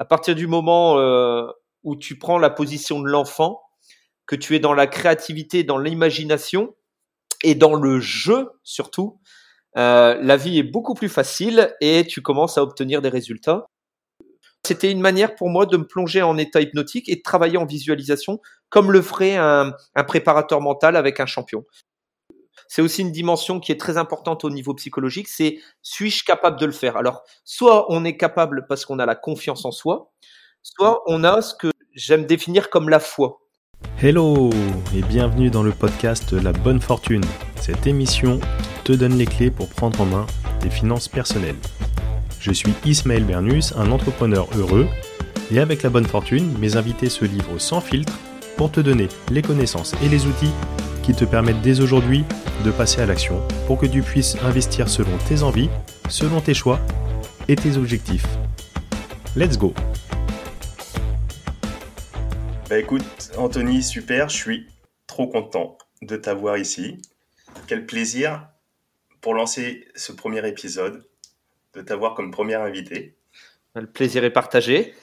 À partir du moment où tu prends la position de l'enfant, que tu es dans la créativité, dans l'imagination et dans le jeu surtout, la vie est beaucoup plus facile et tu commences à obtenir des résultats. C'était une manière pour moi de me plonger en état hypnotique et de travailler en visualisation comme le ferait un, préparateur mental avec un champion. C'est aussi une dimension qui est très importante au niveau psychologique, c'est suis-je capable de le faire? Alors, soit on est capable parce qu'on a la confiance en soi, soit on a ce que j'aime définir comme la foi. Hello et bienvenue dans le podcast La Bonne Fortune, cette émission qui te donne les clés pour prendre en main tes finances personnelles. Je suis Ismaël Bernus, un entrepreneur heureux, et avec la bonne fortune, mes invités se livrent sans filtre pour te donner les connaissances et les outils qui te permettent dès aujourd'hui de passer à l'action pour que tu puisses investir selon tes envies, selon tes choix et tes objectifs. Let's go Bah écoute, Anthony, super, je suis trop content de t'avoir ici. Quel plaisir pour lancer ce premier épisode de t'avoir comme première invité. Le plaisir est partagé.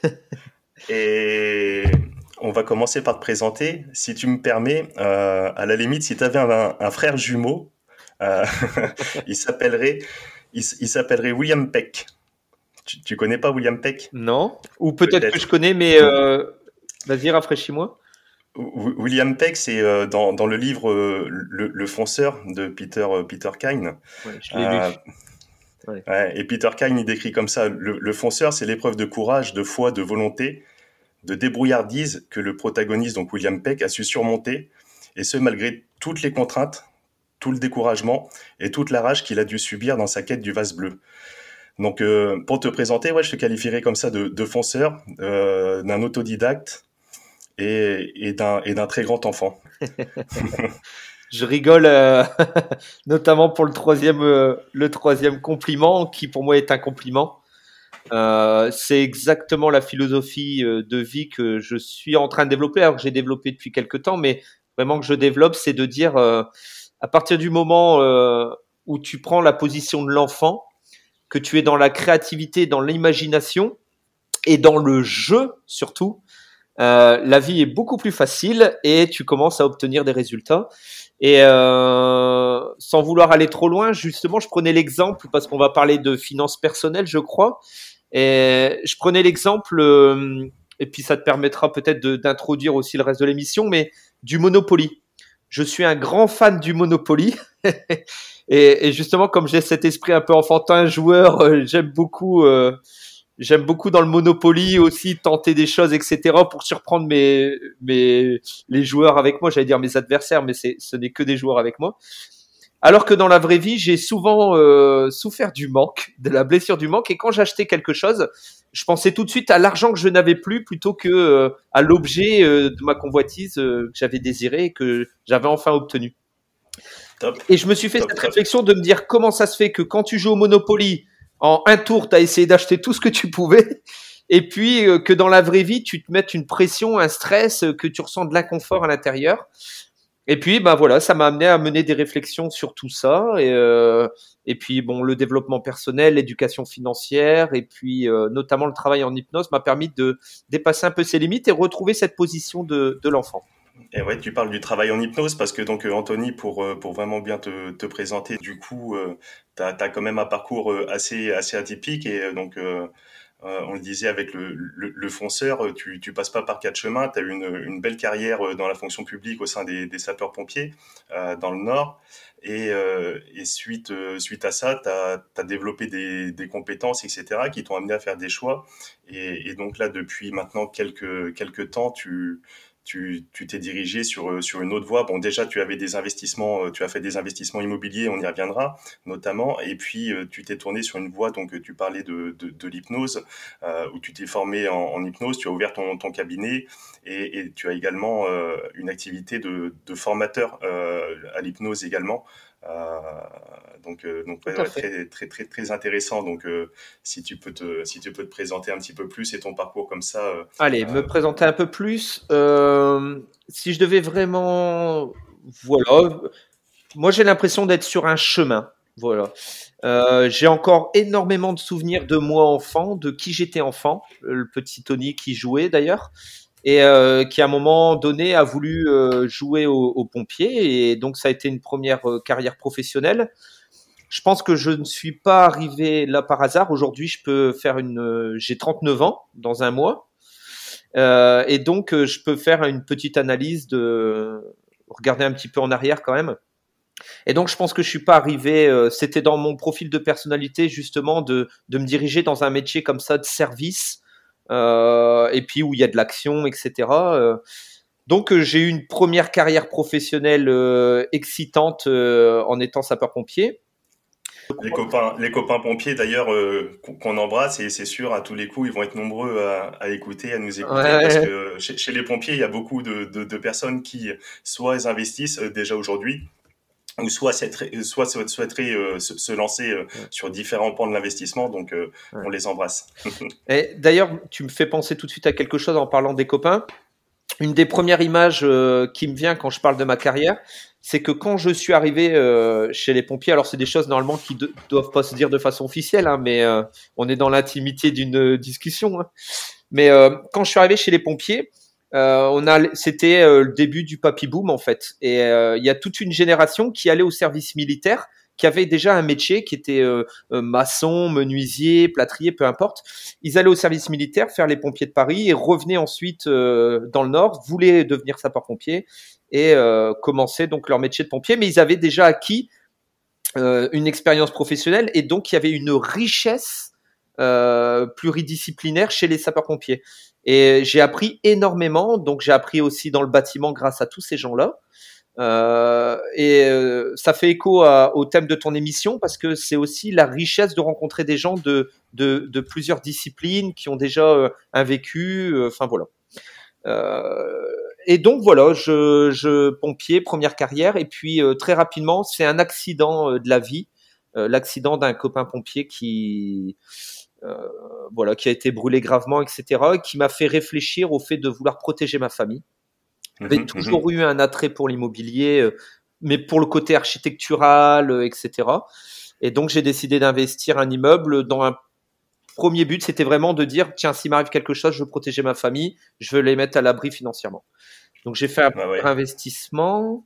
Et on va commencer par te présenter. Si tu me permets, euh, à la limite, si tu avais un, frère jumeau, euh, il s'appellerait il, s'appellerait William Peck. Tu, tu, connais pas William Peck? Non. Ou peut-être que je connais, mais euh, vas-y, rafraîchis-moi. William Peck, c'est dans, dans, le livre le, fonceur de Peter, Peter Kine. je l'ai lu et Peter Kine, il décrit comme ça, le, fonceur, c'est l'épreuve de courage, de foi, de volonté, de débrouillardise que le protagoniste, donc William Peck, a su surmonter, et ce malgré toutes les contraintes, tout le découragement et toute la rage qu'il a dû subir dans sa quête du vase bleu. Donc, euh, pour te présenter, ouais, je te qualifierais comme ça de, fonceur, euh, d'un autodidacte et, d'un très grand enfant. je rigole euh, notamment pour le troisième, le troisième compliment qui pour moi est un compliment. Euh, c'est exactement la philosophie de vie que je suis en train de développer, alors que j'ai développé depuis quelques temps, mais vraiment que je développe, c'est de dire à partir du moment où tu prends la position de l'enfant, que tu es dans la créativité, dans l'imagination et dans le jeu surtout, la vie est beaucoup plus facile et tu commences à obtenir des résultats. Et euh, sans vouloir aller trop loin, justement, je prenais l'exemple parce qu'on va parler de finances personnelles, je crois. Et je prenais l'exemple, euh, et puis ça te permettra peut-être d'introduire aussi le reste de l'émission, mais du Monopoly. Je suis un grand fan du Monopoly. et, justement, comme j'ai cet esprit un peu enfantin, joueur, euh, j'aime beaucoup euh, J'aime beaucoup dans le Monopoly aussi tenter des choses, etc. pour surprendre mes, mes, les joueurs avec moi. J'allais dire mes adversaires, mais ce n'est que des joueurs avec moi. Alors que dans la vraie vie, j'ai souvent euh, souffert du manque, de la blessure du manque. Et quand j'achetais quelque chose, je pensais tout de suite à l'argent que je n'avais plus plutôt que euh, à l'objet euh, de ma convoitise que j'avais désiré et que j'avais enfin obtenu. Top. Et je me suis fait cette réflexion de me dire comment ça se fait que quand tu joues au Monopoly, en un tour, tu as essayé d'acheter tout ce que tu pouvais. Et puis euh, que dans la vraie vie, tu te mettes une pression, un stress, euh, que tu ressens de l'inconfort à l'intérieur. Et puis, ben voilà, ça m'a amené à mener des réflexions sur tout ça. Et, euh, et puis, bon, le développement personnel, l'éducation financière, et puis notamment le travail en hypnose m'a permis de dépasser un peu ses limites et retrouver cette position de, de l'enfant. Et ouais, tu parles du travail en hypnose parce que donc Anthony, pour pour vraiment bien te, te présenter, du coup, tu as, quand même un parcours euh, assez, assez atypique et euh, donc euh, on le disait avec le, le, fonceur, tu, tu passes pas par quatre chemins, tu as eu une, une, belle carrière dans la fonction publique au sein des, des sapeurs-pompiers dans le Nord. Et, et suite, suite à ça, tu as, développé des, des, compétences, etc., qui t'ont amené à faire des choix. Et, et, donc là, depuis maintenant quelques, quelques temps, tu, tu t'es dirigé sur, euh, sur une autre voie. Bon, déjà, tu avais des investissements, euh, tu as fait des investissements immobiliers, on y reviendra notamment. Et puis, euh, tu t'es tourné sur une voie, donc tu parlais de, de, l'hypnose, où tu t'es formé en, hypnose, tu as ouvert ton, ton cabinet et, et, tu as également une activité de, de formateur à l'hypnose également. Euh, donc, euh, donc très, très, très, très intéressant. Donc, euh, si tu peux te, si tu peux te présenter un petit peu plus et ton parcours comme ça. Allez, me présenter un peu plus. si je devais vraiment, voilà, moi j'ai l'impression d'être sur un chemin. Voilà. Euh, j'ai encore énormément de souvenirs de moi enfant, de qui j'étais enfant, le petit Tony qui jouait d'ailleurs, et euh, qui à un moment donné a voulu euh, jouer au, pompier, et donc ça a été une première carrière professionnelle. Je pense que je ne suis pas arrivé là par hasard. Aujourd'hui, je peux faire une. J'ai 39 ans dans un mois, et donc je peux faire une petite analyse de regarder un petit peu en arrière quand même et donc, je pense que je suis pas arrivé. Euh, c'était dans mon profil de personnalité justement de, de me diriger dans un métier comme ça de service, euh, et puis où il y a de l'action, etc. Euh, donc, euh, j'ai eu une première carrière professionnelle excitante en étant sapeur-pompier. Les copains, les copains pompiers d'ailleurs qu'on embrasse et c'est sûr à tous les coups ils vont être nombreux à, à écouter, à nous écouter parce que chez, chez, les pompiers il y a beaucoup de, de, de personnes qui soit investissent déjà aujourd'hui, ou soit, soit souhaiterait euh, se, lancer euh, sur différents pans de l'investissement. Donc, euh, on les embrasse. Et d'ailleurs, tu me fais penser tout de suite à quelque chose en parlant des copains. Une des premières images qui me vient quand je parle de ma carrière, c'est que quand je suis arrivé chez les pompiers, alors c'est des choses normalement qui ne doivent pas se dire de façon officielle, hein, mais on est dans l'intimité d'une discussion. Hein. Mais quand je suis arrivé chez les pompiers, euh, on a, c'était euh, le début du papy boom en fait, et euh, il y a toute une génération qui allait au service militaire, qui avait déjà un métier, qui était maçon, menuisier, plâtrier, peu importe. Ils allaient au service militaire faire les pompiers de Paris et revenaient ensuite dans le Nord, voulaient devenir sapeurs-pompiers et commencer donc leur métier de pompier, mais ils avaient déjà acquis une expérience professionnelle et donc il y avait une richesse pluridisciplinaire chez les sapeurs-pompiers. Et j'ai appris énormément. Donc j'ai appris aussi dans le bâtiment grâce à tous ces gens-là. Euh, et euh, ça fait écho au thème de ton émission parce que c'est aussi la richesse de rencontrer des gens de, de, de plusieurs disciplines qui ont déjà euh, un vécu. Euh, enfin voilà. et donc voilà, je, je pompier première carrière et puis très rapidement c'est un accident de la vie, l'accident d'un copain pompier qui euh, voilà, qui a été brûlé gravement, etc., qui m'a fait réfléchir au fait de vouloir protéger ma famille. J'avais mhm, toujours mhm. eu un attrait pour l'immobilier, euh, mais pour le côté architectural, euh, etc. Et donc j'ai décidé d'investir un immeuble dans un premier but, c'était vraiment de dire tiens, s'il m'arrive quelque chose, je veux protéger ma famille, je veux les mettre à l'abri financièrement. Donc j'ai fait un ah investissement.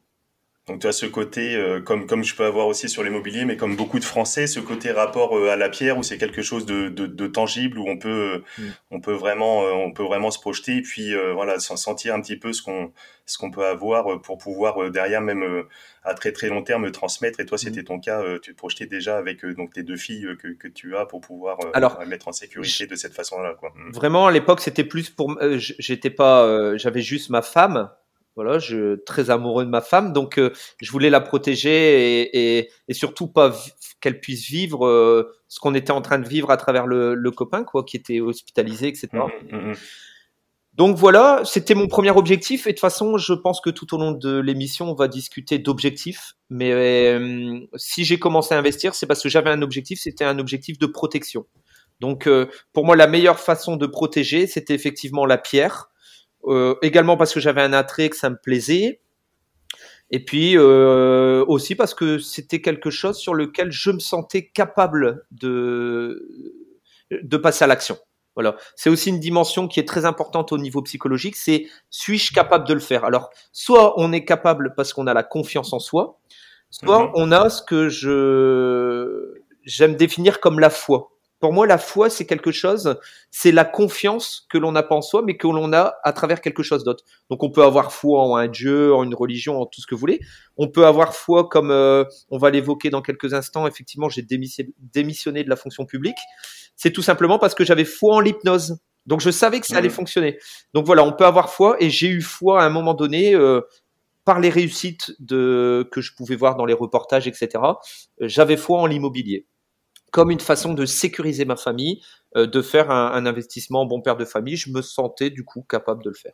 Donc tu as ce côté, euh, comme, comme je peux avoir aussi sur l'immobilier, mais comme beaucoup de Français, ce côté rapport euh, à la pierre où c'est quelque chose de, de, de, tangible, où on peut, mm. on peut vraiment, euh, on peut vraiment se projeter et puis voilà, sentir un petit peu ce qu'on, ce qu'on peut avoir pour pouvoir derrière même à très très long terme transmettre. Et toi, mm. c'était ton cas, tu te projetais déjà avec donc tes deux filles que, que tu as pour pouvoir Alors, mettre en sécurité de cette façon-là. Quoi. Mm. Vraiment, à l'époque, c'était plus pour, j'étais pas, j'avais juste ma femme voilà, je très amoureux de ma femme, donc euh, je voulais la protéger et, et, et surtout pas qu'elle puisse vivre euh, ce qu'on était en train de vivre à travers le, le, copain, quoi, qui était hospitalisé, etc. Mmh, mmh, mmh. Donc voilà, c'était mon premier objectif. Et de toute façon, je pense que tout au long de l'émission, on va discuter d'objectifs. Mais euh, si j'ai commencé à investir, c'est parce que j'avais un objectif, c'était un objectif de protection. Donc pour moi, la meilleure façon de protéger, c'était effectivement la pierre euh, également parce que j'avais un attrait, que ça me plaisait. Et puis euh, aussi parce que c'était quelque chose sur lequel je me sentais capable de, de passer à l'action. Voilà. C'est aussi une dimension qui est très importante au niveau psychologique, c'est suis-je capable de le faire? Alors, soit on est capable parce qu'on a la confiance en soi, soit mhm. on a ce que je j'aime définir comme la foi. Pour moi, la foi, c'est quelque chose, c'est la confiance que l'on n'a pas en soi, mais que l'on a à travers quelque chose d'autre. Donc, on peut avoir foi en un Dieu, en une religion, en tout ce que vous voulez. On peut avoir foi, comme euh, on va l'évoquer dans quelques instants. Effectivement, j'ai démissionné de la fonction publique. C'est tout simplement parce que j'avais foi en l'hypnose. Donc, je savais que ça allait mmh. fonctionner. Donc voilà, on peut avoir foi, et j'ai eu foi à un moment donné. Euh, par les réussites de, que je pouvais voir dans les reportages, etc., j'avais foi en l'immobilier comme une façon de sécuriser ma famille, euh, de faire un, un, investissement bon père de famille. Je me sentais du coup capable de le faire.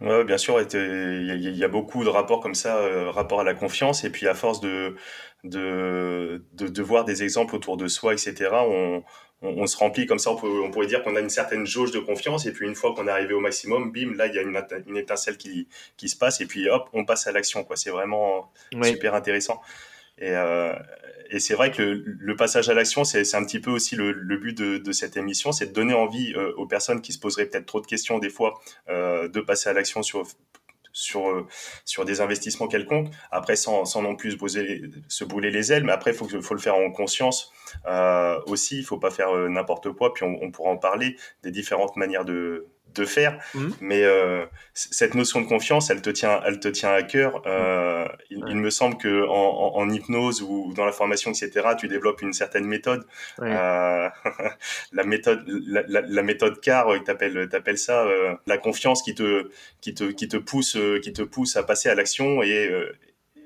Ouais, bien sûr, il y, a beaucoup de rapports comme ça, euh, rapport à la confiance, et puis à force de, de, de, de, voir des exemples autour de soi, etc., on, on, on se remplit comme ça, on, peut, on pourrait dire qu'on a une certaine jauge de confiance, et puis une fois qu'on est arrivé au maximum, bim, là, il y a une, une étincelle qui, qui se passe, et puis hop, on passe à l'action, quoi. C'est vraiment super intéressant. Et, euh, et c'est vrai que le, passage à l'action, c'est un petit peu aussi le, but de, cette émission, c'est de donner envie aux personnes qui se poseraient peut-être trop de questions des fois de passer à l'action sur sur, euh, sur des investissements quelconques. Après, sans, non plus se, bouler les ailes, mais après, faut, faut le faire en conscience euh, aussi. Il ne faut pas faire euh, n'importe quoi. Puis on, pourra en parler des différentes manières de, de faire. Mmh. Mais euh, cette notion de confiance, elle te tient, elle te tient à cœur. Euh, il, me semble que en, en, hypnose ou dans la formation, etc., tu développes une certaine méthode. Euh, la méthode, la, la, la méthode CAR, euh, t'appelles, t'appelles ça, euh, la confiance qui te, qui te, qui te pousse, euh, qui te pousse à passer à l'action et,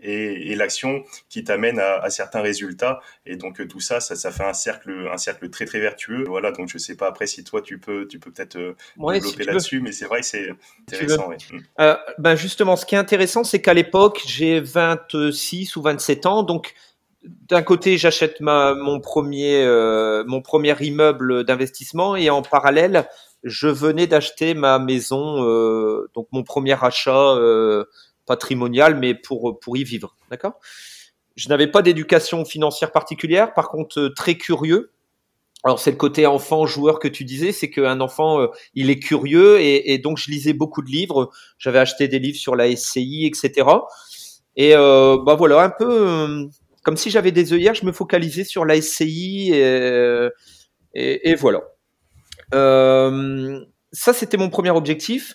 et, et l'action qui t'amène à, à, certains résultats. Et donc euh, tout ça, ça, ça, fait un cercle, un cercle très très vertueux. Voilà, donc je sais pas après si toi tu peux, tu peux peut-être euh, développer là-dessus, mais c'est vrai que c'est intéressant. Ouais. Mm. Euh, ben justement, ce qui est intéressant, c'est qu'à l'époque, j'ai 26 ou 27 ans, donc d'un côté, j'achète mon premier, euh, mon premier immeuble d'investissement et en parallèle, je venais d'acheter ma maison, euh, donc mon premier achat euh, patrimonial, mais pour, pour y vivre. D'accord? Je n'avais pas d'éducation financière particulière, par contre, euh, très curieux. Alors c'est le côté enfant joueur que tu disais, c'est qu'un enfant euh, il est curieux et, donc je lisais beaucoup de livres. J'avais acheté des livres sur la SCI, etc. Et euh, bah voilà un peu euh, comme si j'avais des œillères, je me focalisais sur la SCI et, voilà. Ça c'était mon premier objectif.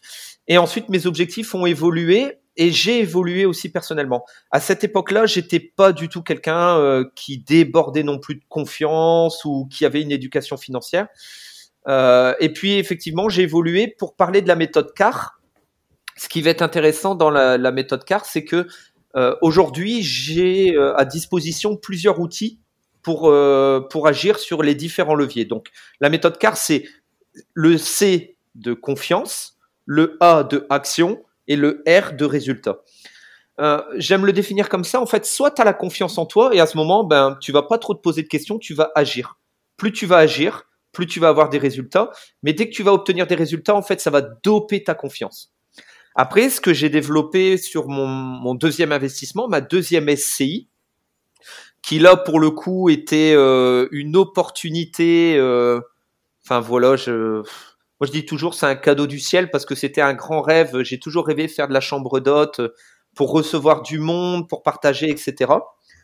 Et ensuite mes objectifs ont évolué et j'ai évolué aussi personnellement. À cette époque-là, j'étais pas du tout quelqu'un euh, qui débordait non plus de confiance ou qui avait une éducation financière. Euh, et puis effectivement, j'ai évolué pour parler de la méthode CAR. Ce qui va être intéressant dans la, méthode CAR, c'est que euh, aujourd'hui, j'ai à disposition plusieurs outils pour pour agir sur les différents leviers. Donc, la méthode CAR, c'est le C de confiance, le A de action, et le R de résultat. Euh, J'aime le définir comme ça. En fait, soit tu as la confiance en toi et à ce moment, ben, tu vas pas trop te poser de questions, tu vas agir. Plus tu vas agir, plus tu vas avoir des résultats. Mais dès que tu vas obtenir des résultats, en fait, ça va doper ta confiance. Après, ce que j'ai développé sur mon, mon, deuxième investissement, ma deuxième SCI, qui là, pour le coup, était euh, une opportunité. Euh, enfin voilà, je moi, je dis toujours, c'est un cadeau du ciel parce que c'était un grand rêve. J'ai toujours rêvé de faire de la chambre d'hôte pour recevoir du monde, pour partager, etc.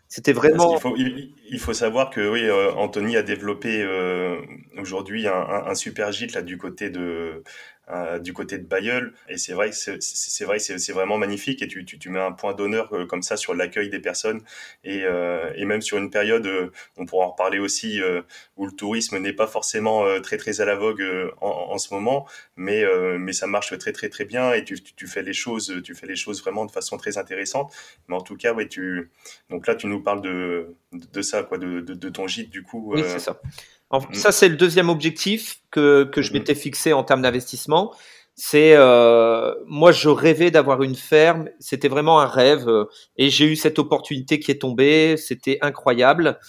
C'était vraiment. Il faut, il, il faut, savoir que oui, euh, Anthony a développé euh, aujourd'hui un, un, un, super gîte là du côté de euh, du côté de Bayeul. Et c'est vrai, c'est vrai, c'est vraiment magnifique. Et tu, tu, tu mets un point d'honneur euh, comme ça sur l'accueil des personnes. Et, euh, et, même sur une période, on pourra en reparler aussi, où le tourisme n'est pas forcément très très à la vogue en, en, ce moment, mais mais ça marche très très très bien. Et tu, tu, fais les choses, tu fais les choses vraiment de façon très intéressante. Mais en tout cas, ouais, tu donc là, tu nous parles de de ça, quoi, de, de, de ton gîte du coup. Oui, c'est ça. Mm. Ça, c'est le deuxième objectif que, que je mm. m'étais fixé en termes d'investissement. C'est euh, moi, je rêvais d'avoir une ferme. C'était vraiment un rêve, et j'ai eu cette opportunité qui est tombée. C'était incroyable.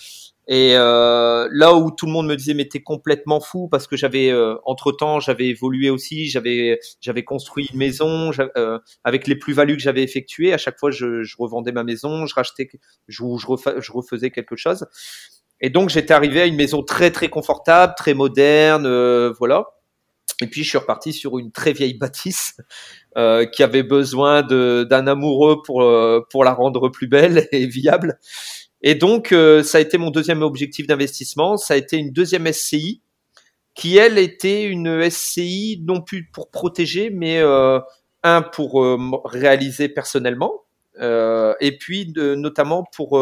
Et euh, là où tout le monde me disait mais t'es complètement fou parce que j'avais euh, entre temps j'avais évolué aussi, j'avais j'avais construit une maison euh, avec les plus-values que j'avais effectuées. À chaque fois je, je, revendais ma maison, je rachetais, je, je, je refaisais quelque chose. Et donc j'étais arrivé à une maison très très confortable, très moderne, euh, voilà. Et puis je suis reparti sur une très vieille bâtisse euh, qui avait besoin d'un amoureux pour euh, pour la rendre plus belle et viable. Et donc euh, ça a été mon deuxième objectif d'investissement. Ça a été une deuxième SCI qui elle était une SCI non plus pour protéger, mais euh, un pour réaliser personnellement, et puis de, notamment pour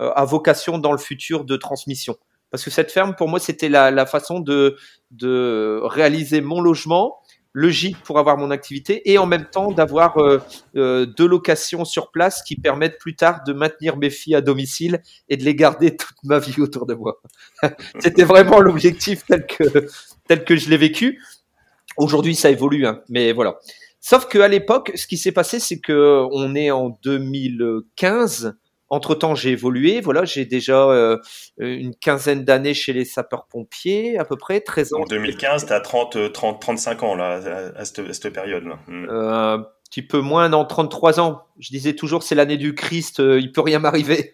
à vocation dans le futur de transmission. Parce que cette ferme, pour moi, c'était la, la, façon de, de réaliser mon logement, le gîte pour avoir mon activité et en même temps d'avoir euh, euh, deux locations sur place qui permettent plus tard de maintenir mes filles à domicile et de les garder toute ma vie autour de moi. C'était vraiment l'objectif tel que, tel que je l'ai vécu. Aujourd'hui, ça évolue, hein, mais voilà. Sauf qu'à l'époque, ce qui s'est passé, c'est que on est en 2015 Entre temps, j'ai évolué. Voilà, j'ai déjà euh, une quinzaine d'années chez les sapeurs-pompiers, à peu près 13 ans. En 2015, tu as 30, 30, 35 ans là, à, cette, cette période-là. Hmm. Euh, un petit peu moins, dans 33 ans. Je disais toujours, c'est l'année du Christ, euh, il peut rien m'arriver.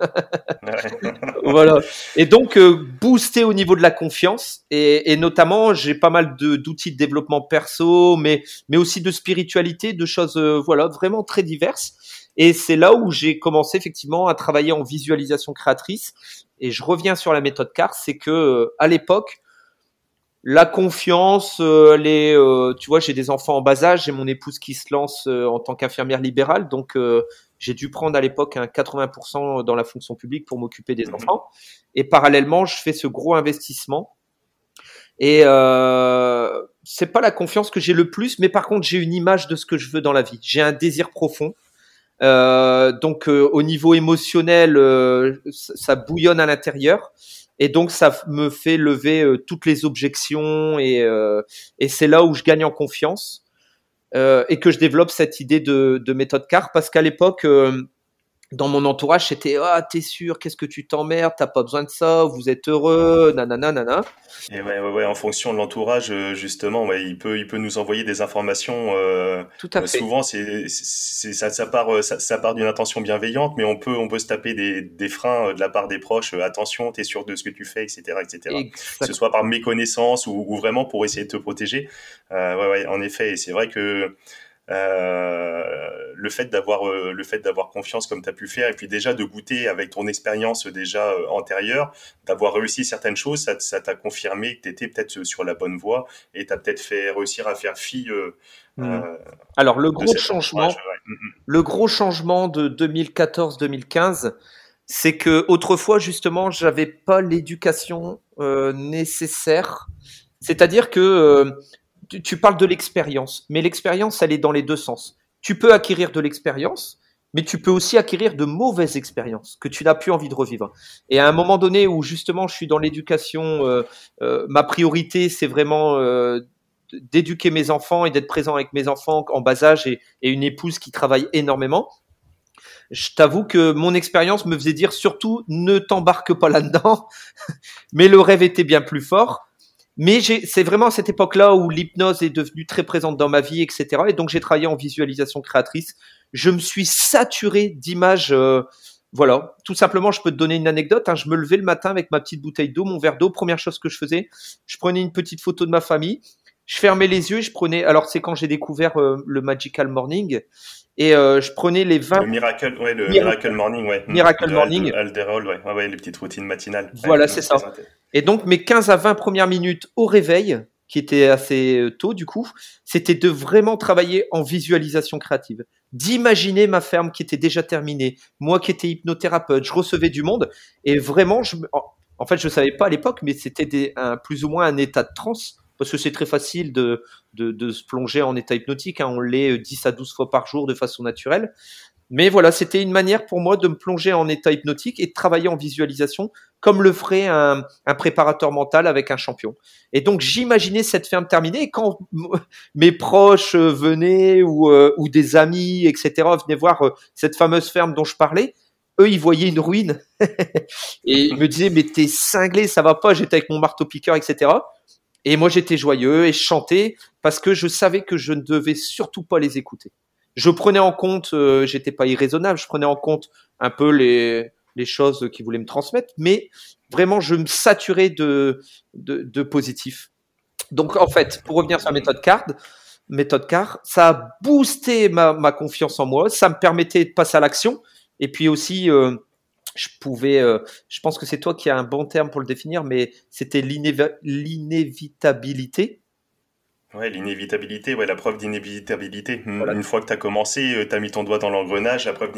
voilà. Et donc, euh, booster au niveau de la confiance. Et, et notamment, j'ai pas mal d'outils de, développement perso, mais, mais aussi de spiritualité, de choses, voilà, vraiment très diverses. Et c'est là où j'ai commencé effectivement à travailler en visualisation créatrice. Et je reviens sur la méthode CAR, c'est que euh, à l'époque, la confiance, euh, les, euh, tu vois, j'ai des enfants en bas âge, j'ai mon épouse qui se lance en tant qu'infirmière libérale, donc j'ai dû prendre à l'époque un 80% dans la fonction publique pour m'occuper des mhm. enfants. Et parallèlement, je fais ce gros investissement. Et euh, c'est pas la confiance que j'ai le plus, mais par contre, j'ai une image de ce que je veux dans la vie. J'ai un désir profond. Euh, donc euh, au niveau émotionnel, euh, ça bouillonne à l'intérieur. Et donc ça me fait lever toutes les objections et, et c'est là où je gagne en confiance et que je développe cette idée de, de méthode CAR parce qu'à l'époque dans mon entourage, c'était ah t'es sûr, qu'est-ce que tu t'emmerdes, t'as pas besoin de ça, vous êtes heureux, nanana nanana. Et ouais, ouais, ouais en fonction de l'entourage, euh, justement, ouais, il peut il peut nous envoyer des informations. Euh, Tout à fait. Souvent, c'est ça, ça part euh, ça, ça part d'une intention bienveillante, mais on peut on peut se taper des, des freins de la part des proches. attention, t'es sûr de ce que tu fais, etc., etc. Que ce soit par méconnaissance ou, ou, vraiment pour essayer de te protéger. ouais, ouais, en effet, et c'est vrai que euh, le fait d'avoir euh, le fait d'avoir confiance comme tu as pu faire et puis déjà de goûter avec ton expérience déjà euh, antérieure d'avoir réussi certaines choses ça t'a confirmé que tu étais peut-être sur la bonne voie et tu as peut-être fait réussir à faire fi mmh. alors le gros changement mmh, mmh. le gros changement de 2014-2015 c'est que autrefois justement j'avais pas l'éducation nécessaire c'est-à-dire que tu, parles de l'expérience, mais l'expérience, elle est dans les deux sens. Tu peux acquérir de l'expérience, mais tu peux aussi acquérir de mauvaises expériences que tu n'as plus envie de revivre. Et à un moment donné où justement je suis dans l'éducation, euh, euh, ma priorité c'est vraiment euh, d'éduquer mes enfants et d'être présent avec mes enfants en bas âge et, et une épouse qui travaille énormément. Je t'avoue que mon expérience me faisait dire surtout ne t'embarque pas là-dedans, mais le rêve était bien plus fort. Mais c'est vraiment à cette époque-là où l'hypnose est devenue très présente dans ma vie, etc. Et donc j'ai travaillé en visualisation créatrice. Je me suis saturé d'images. Euh, voilà, tout simplement, je peux te donner une anecdote. Hein. Je me levais le matin avec ma petite bouteille d'eau, mon verre d'eau. Première chose que je faisais, je prenais une petite photo de ma famille. Je fermais les yeux et je prenais. Alors c'est quand j'ai découvert euh, le Magical Morning et euh, je prenais les 20 le miracle ouais le miracle morning ouais miracle morning Alderol ouais. ouais les petites routines matinales voilà c'est ça et donc mes 15 à 20 premières minutes au réveil qui était assez euh, tôt du coup c'était de vraiment travailler en visualisation créative d'imaginer ma ferme qui était déjà terminée moi qui étais hypnothérapeute je recevais du monde et vraiment je en fait je savais pas à l'époque mais c'était un plus ou moins un état de transe parce que c'est très facile de, de, se plonger en état hypnotique. Hein. On l'est 10 à 12 fois par jour de façon naturelle. Mais voilà, c'était une manière pour moi de me plonger en état hypnotique et de travailler en visualisation comme le ferait un, préparateur mental avec un champion. Et donc j'imaginais cette ferme terminée quand mes proches venaient ou, euh, ou des amis, etc., venaient voir euh, cette fameuse ferme dont je parlais, eux, ils voyaient une ruine et ils me disaient mais t'es cinglé, ça va pas. J'étais avec mon marteau piqueur, etc. Et moi, j'étais joyeux et chantais parce que je savais que je ne devais surtout pas les écouter. Je prenais en compte, euh, j'étais pas irraisonnable, je prenais en compte un peu les, les choses qu'ils voulaient me transmettre, mais vraiment, je me saturais de, de, positif. Donc, en fait, pour revenir sur la méthode CARD, méthode CAR, ça a boosté ma, ma confiance en moi, ça me permettait de passer à l'action, et puis aussi, euh, je pouvais, euh, je pense que c'est toi qui as un bon terme pour le définir, mais c'était l'inévitabilité Ouais, l'inévitabilité, ouais, la preuve d'inévitabilité. Une fois que tu as commencé, euh, tu as mis ton doigt dans l'engrenage, la preuve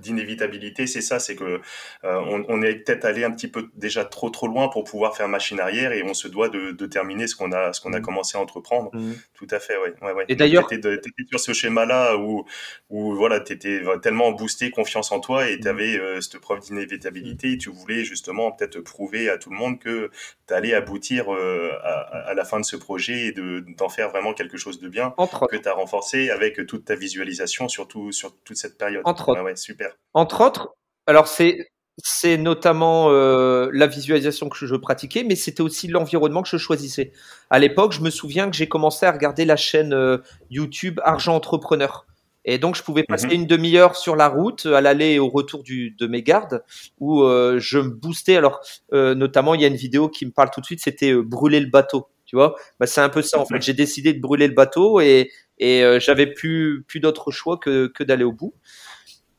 d'inévitabilité, c'est ça, c'est que euh, on, on, est peut-être allé un petit peu déjà trop trop loin pour pouvoir faire machine arrière et on se doit de, de terminer ce qu'on a ce qu'on a mmh. commencé à entreprendre. Mmh. Tout à fait, ouais. ouais, ouais. Et d'ailleurs, tu étais, sur ce schéma-là où où voilà, tu étais tellement boosté, confiance en toi et tu avais mmh. euh, cette preuve d'inévitabilité, tu voulais justement peut-être prouver à tout le monde que tu allais aboutir à, à, la fin de ce projet et de d'en faire vraiment quelque chose de bien que tu as renforcé avec toute ta visualisation, surtout sur toute cette période. Entre autres. Ouais, super. Entre autres, alors c'est c'est notamment euh, la visualisation que je pratiquais, mais c'était aussi l'environnement que je choisissais. À l'époque, je me souviens que j'ai commencé à regarder la chaîne euh, YouTube Argent Entrepreneur. Et donc, je pouvais passer Mhm. une demi-heure sur la route, à l'aller et au retour du, de mes gardes, où euh, je me boostais. Alors, notamment, il y a une vidéo qui me parle tout de suite, c'était brûler le bateau. Tu vois, bah, c'est un peu ça en fait. J'ai décidé de brûler le bateau et, euh, j'avais plus plus d'autre choix que, que d'aller au bout.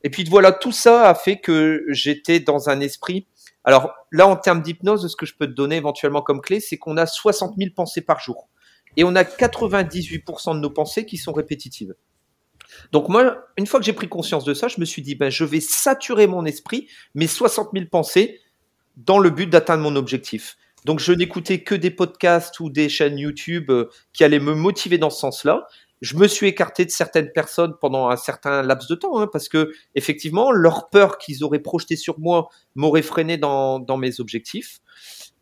Et puis voilà, tout ça a fait que j'étais dans un esprit. Alors là, en termes d'hypnose, ce que je peux te donner éventuellement comme clé, c'est qu'on a 60 000 pensées par jour. Et on a 98% de nos pensées qui sont répétitives. Donc moi, une fois que j'ai pris conscience de ça, je me suis dit, ben, je vais saturer mon esprit, mes 60 000 pensées, dans le but d'atteindre mon objectif. Donc je n'écoutais que des podcasts ou des chaînes YouTube euh, qui allaient me motiver dans ce sens-là. Je me suis écarté de certaines personnes pendant un certain laps de temps, hein, parce que effectivement, leur peur qu'ils auraient projetée sur moi m'aurait freiné dans, dans mes objectifs.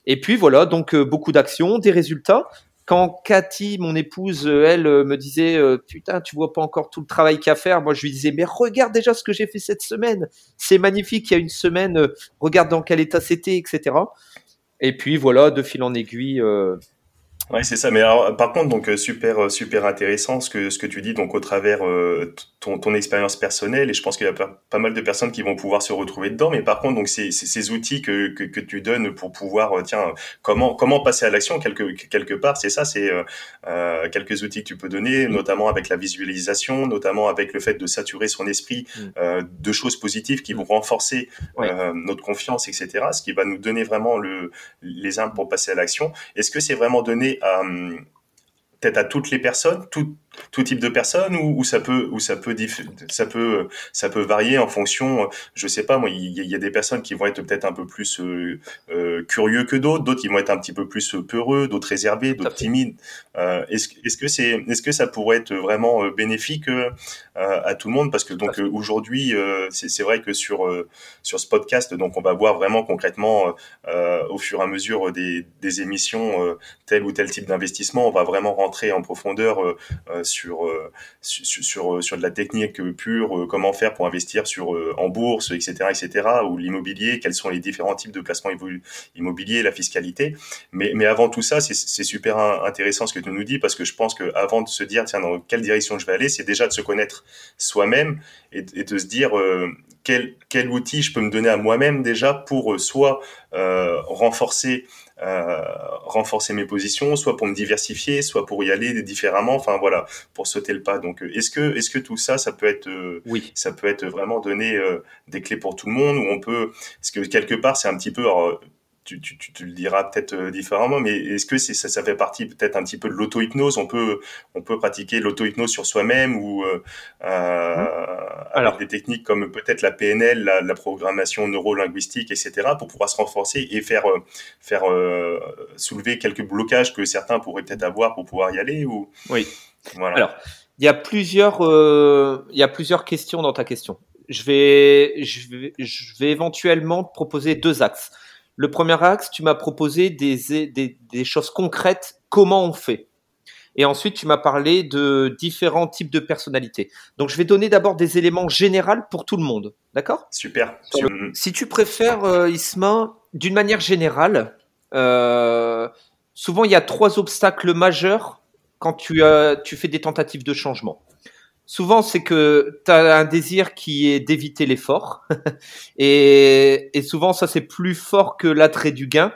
Et puis voilà, donc euh, beaucoup d'actions, des résultats. Quand Cathy, mon épouse, euh, elle me disait putain, tu vois pas encore tout le travail qu'il y a à faire, moi je lui disais mais regarde déjà ce que j'ai fait cette semaine, c'est magnifique. Il y a une semaine, regarde dans quel état c'était, etc. Et puis voilà, de fil en aiguille. euh, Ouais, c'est ça. Mais alors, par contre, donc euh, super, euh, super intéressant ce que ce que tu dis donc au travers euh, ton ton expérience personnelle et je pense qu'il y a pas, pas mal de personnes qui vont pouvoir se retrouver dedans. Mais par contre, donc c'est ces outils que, que que tu donnes pour pouvoir euh, tiens comment comment passer à l'action quelque quelque part. C'est ça, c'est euh, quelques outils que tu peux donner, Mm. notamment avec la visualisation, notamment avec le fait de saturer son esprit Mm. de choses positives qui vont renforcer notre confiance, etc. Ce qui va nous donner vraiment le les armes pour passer à l'action. Est-ce que c'est vraiment donné à hum, peut-être à toutes les personnes, tout, tout type de personnes, ou, ou ça peut, ou ça peut, diff- ça peut, ça peut varier en fonction. Je sais pas, moi, il y, a- il y a des personnes qui vont être peut-être un peu plus euh, euh, curieux que d'autres, d'autres qui vont être un petit peu plus euh, peureux, d'autres réservés, d'autres timides. Euh, est-ce, est-ce que c'est, est-ce que ça pourrait être vraiment euh, bénéfique euh, à tout le monde? Parce que donc euh, aujourd'hui, euh, c'est, c'est vrai que sur euh, sur ce podcast, donc on va voir vraiment concrètement euh, au fur et à mesure des, des émissions euh, tel ou tel type d'investissement, on va vraiment rentrer en profondeur euh, euh, sur, euh, sur, sur, de la technique pure, comment faire pour investir sur, en bourse, etc., etc., ou l'immobilier, quels sont les différents types de placements immo- immobiliers, la fiscalité. Mais, mais avant tout ça, c'est super in- intéressant ce que tu nous dis, parce que je pense qu'avant de se dire, tiens, dans quelle direction je vais aller, c'est déjà de se connaître soi-même et, de se dire quel, quel outil je peux me donner à moi-même déjà pour soit renforcer renforcer mes positions, soit pour me diversifier, soit pour y aller différemment. Enfin voilà, pour sauter le pas. Donc, euh, est-ce que est-ce que tout ça, ça peut être euh, oui. ça peut être vraiment donner euh, des clés pour tout le monde ou on peut parce que quelque part c'est un petit peu alors, tu, tu, tu, tu le diras peut-être euh, différemment, mais est-ce que c'est, ça, ça fait partie peut-être un petit peu de l'auto-hypnose? On peut, on peut pratiquer l'auto-hypnose sur soi-même ou euh, euh, avec Alors. des techniques comme peut-être la PNL, la, la programmation neuro-linguistique, etc., pour pouvoir se renforcer et faire, euh, faire euh, soulever quelques blocages que certains pourraient peut-être avoir pour pouvoir y aller ou? Oui. voilà. Alors, il y a plusieurs, euh, il y a plusieurs questions dans ta question. Je vais, je vais, je vais éventuellement te proposer deux axes. Le premier axe, tu m'as proposé des, des, des choses concrètes, comment on fait. Et ensuite, tu m'as parlé de différents types de personnalités. Donc, je vais donner d'abord des éléments généraux pour tout le monde. D'accord? Super. Si tu préfères, euh, Isma, d'une manière générale, euh, souvent il y a trois obstacles majeurs quand tu, euh, tu fais des tentatives de changement. Souvent, c'est que tu as un désir qui est d'éviter l'effort. et, et souvent, ça, c'est plus fort que l'attrait du gain.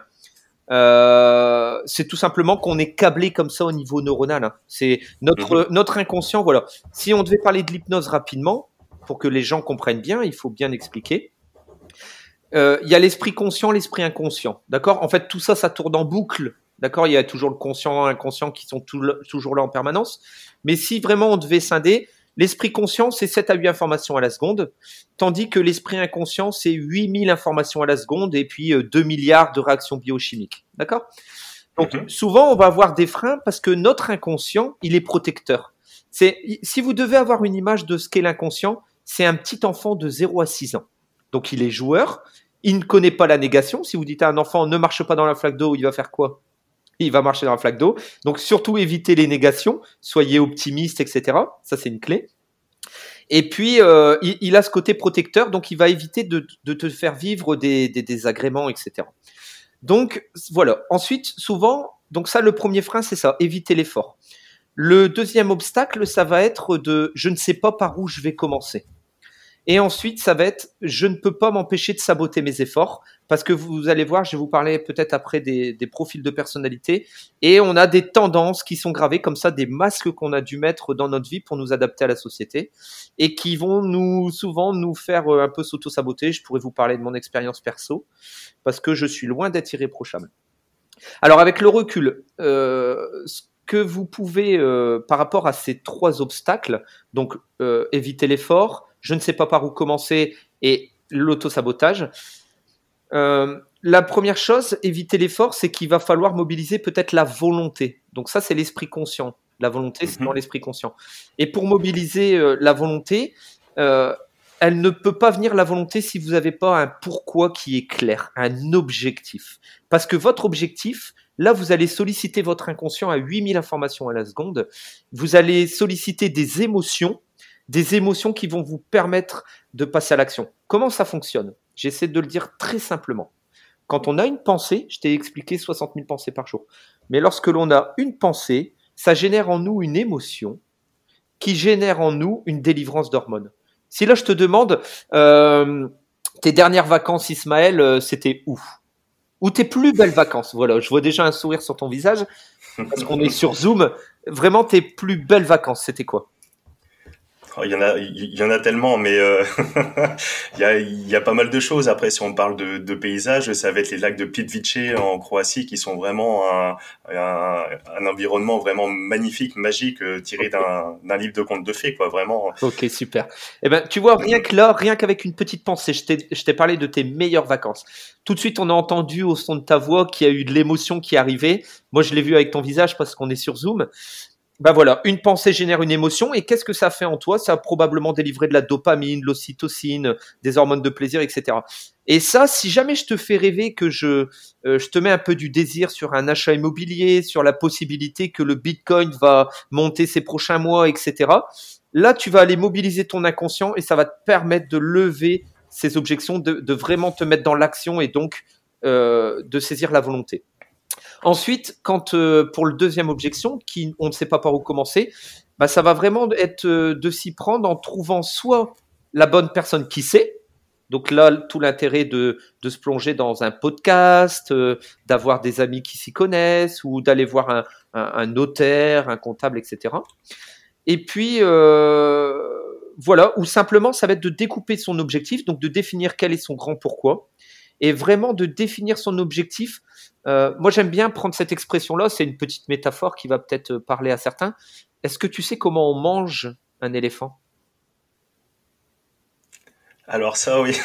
Euh, c'est tout simplement qu'on est câblé comme ça au niveau neuronal. hein. C'est notre, Mhm. notre inconscient. Voilà. Si on devait parler de l'hypnose rapidement, pour que les gens comprennent bien, il faut bien expliquer. Euh, Il y a l'esprit conscient, l'esprit inconscient. D'accord? En fait, tout ça, ça tourne en boucle. D'accord? Il y a toujours le conscient, l'inconscient qui sont tout le- toujours là en permanence. Mais si vraiment on devait scinder, l'esprit conscient, c'est 7 à 8 informations à la seconde, tandis que l'esprit inconscient, c'est 8000 informations à la seconde et puis euh, 2 milliards de réactions biochimiques. D'accord? Donc, Mhm. souvent, on va avoir des freins parce que notre inconscient, il est protecteur. C'est, si vous devez avoir une image de ce qu'est l'inconscient, c'est un petit enfant de 0 à 6 ans. Donc, il est joueur. Il ne connaît pas la négation. Si vous dites à un enfant ne marche pas dans la flaque d'eau, il va faire quoi? Il va marcher dans la flaque d'eau. Donc, surtout évitez les négations. Soyez optimiste, etc. Ça, c'est une clé. Et puis, euh, il, a ce côté protecteur, donc il va éviter de, te faire vivre des, des désagréments, etc. Donc, voilà. Ensuite, souvent, donc ça, le premier frein, c'est ça, éviter l'effort. Le deuxième obstacle, ça va être de je ne sais pas par où je vais commencer. Et ensuite, ça va être je ne peux pas m'empêcher de saboter mes efforts parce que vous allez voir, je vais vous parler peut-être après des, des, profils de personnalité et on a des tendances qui sont gravées comme ça, des masques qu'on a dû mettre dans notre vie pour nous adapter à la société et qui vont nous souvent nous faire euh, un peu s'auto-saboter. Je pourrais vous parler de mon expérience perso parce que je suis loin d'être irréprochable. Alors avec le recul, euh, que vous pouvez euh, par rapport à ces trois obstacles, donc euh, éviter l'effort, je ne sais pas par où commencer et l'auto-sabotage. Euh, la première chose, éviter l'effort, c'est qu'il va falloir mobiliser peut-être la volonté. Donc ça, c'est l'esprit conscient. La volonté, c'est dans mhm. l'esprit conscient. Et pour mobiliser euh, la volonté, euh, elle ne peut pas venir la volonté si vous n'avez pas un pourquoi qui est clair, un objectif. Parce que votre objectif, là, vous allez solliciter votre inconscient à 8000 informations à la seconde. Vous allez solliciter des émotions des émotions qui vont vous permettre de passer à l'action. Comment ça fonctionne? J'essaie de le dire très simplement. Quand on a une pensée, je t'ai expliqué 60 000 pensées par jour, mais lorsque l'on a une pensée, ça génère en nous une émotion qui génère en nous une délivrance d'hormones. Si là je te demande, euh, tes dernières vacances, Ismaël, euh, c'était où? Ou tes plus belles vacances? Voilà, je vois déjà un sourire sur ton visage parce qu'on est sur Zoom. Vraiment, tes plus belles vacances, c'était quoi? Il y en a, il y en a tellement, mais euh, il, y a, y a pas mal de choses. Après, si on parle de, de paysages, ça va être les lacs de Plitvice en Croatie, qui sont vraiment un, un, un environnement vraiment magnifique, magique, euh, tiré d'un livre de contes de fées, quoi, vraiment. Ok, super. Eh ben, tu vois, rien que là, rien qu'avec une petite pensée, je t'ai parlé de tes meilleures vacances. Tout de suite, on a entendu au son de ta voix qu'il y a eu de l'émotion qui est arrivée. Moi, je l'ai vu avec ton visage parce qu'on est sur Zoom ben voilà, une pensée génère une émotion et qu'est-ce que ça fait en toi? Ça a probablement délivré de la dopamine, l'ocytocine, des hormones de plaisir, etc. Et ça, si jamais je te fais rêver que je, euh, je te mets un peu du désir sur un achat immobilier, sur la possibilité que le Bitcoin va monter ces prochains mois, etc. Là, tu vas aller mobiliser ton inconscient et ça va te permettre de lever ces objections, de, de vraiment te mettre dans l'action et donc euh, de saisir la volonté. Ensuite, euh, pour le deuxième objection, on ne sait pas par où commencer, bah, ça va vraiment être euh, de s'y prendre en trouvant soit la bonne personne qui sait, donc là, tout l'intérêt de, se plonger dans un podcast, euh, d'avoir des amis qui s'y connaissent, ou d'aller voir un, notaire, un comptable, etc. Et puis, voilà, ou simplement, ça va être de découper son objectif, donc de définir quel est son grand pourquoi, et vraiment de définir son objectif euh, moi, j'aime bien prendre cette expression-là. C'est une petite métaphore qui va peut-être parler à certains. Est-ce que tu sais comment on mange un éléphant? Alors ça, oui,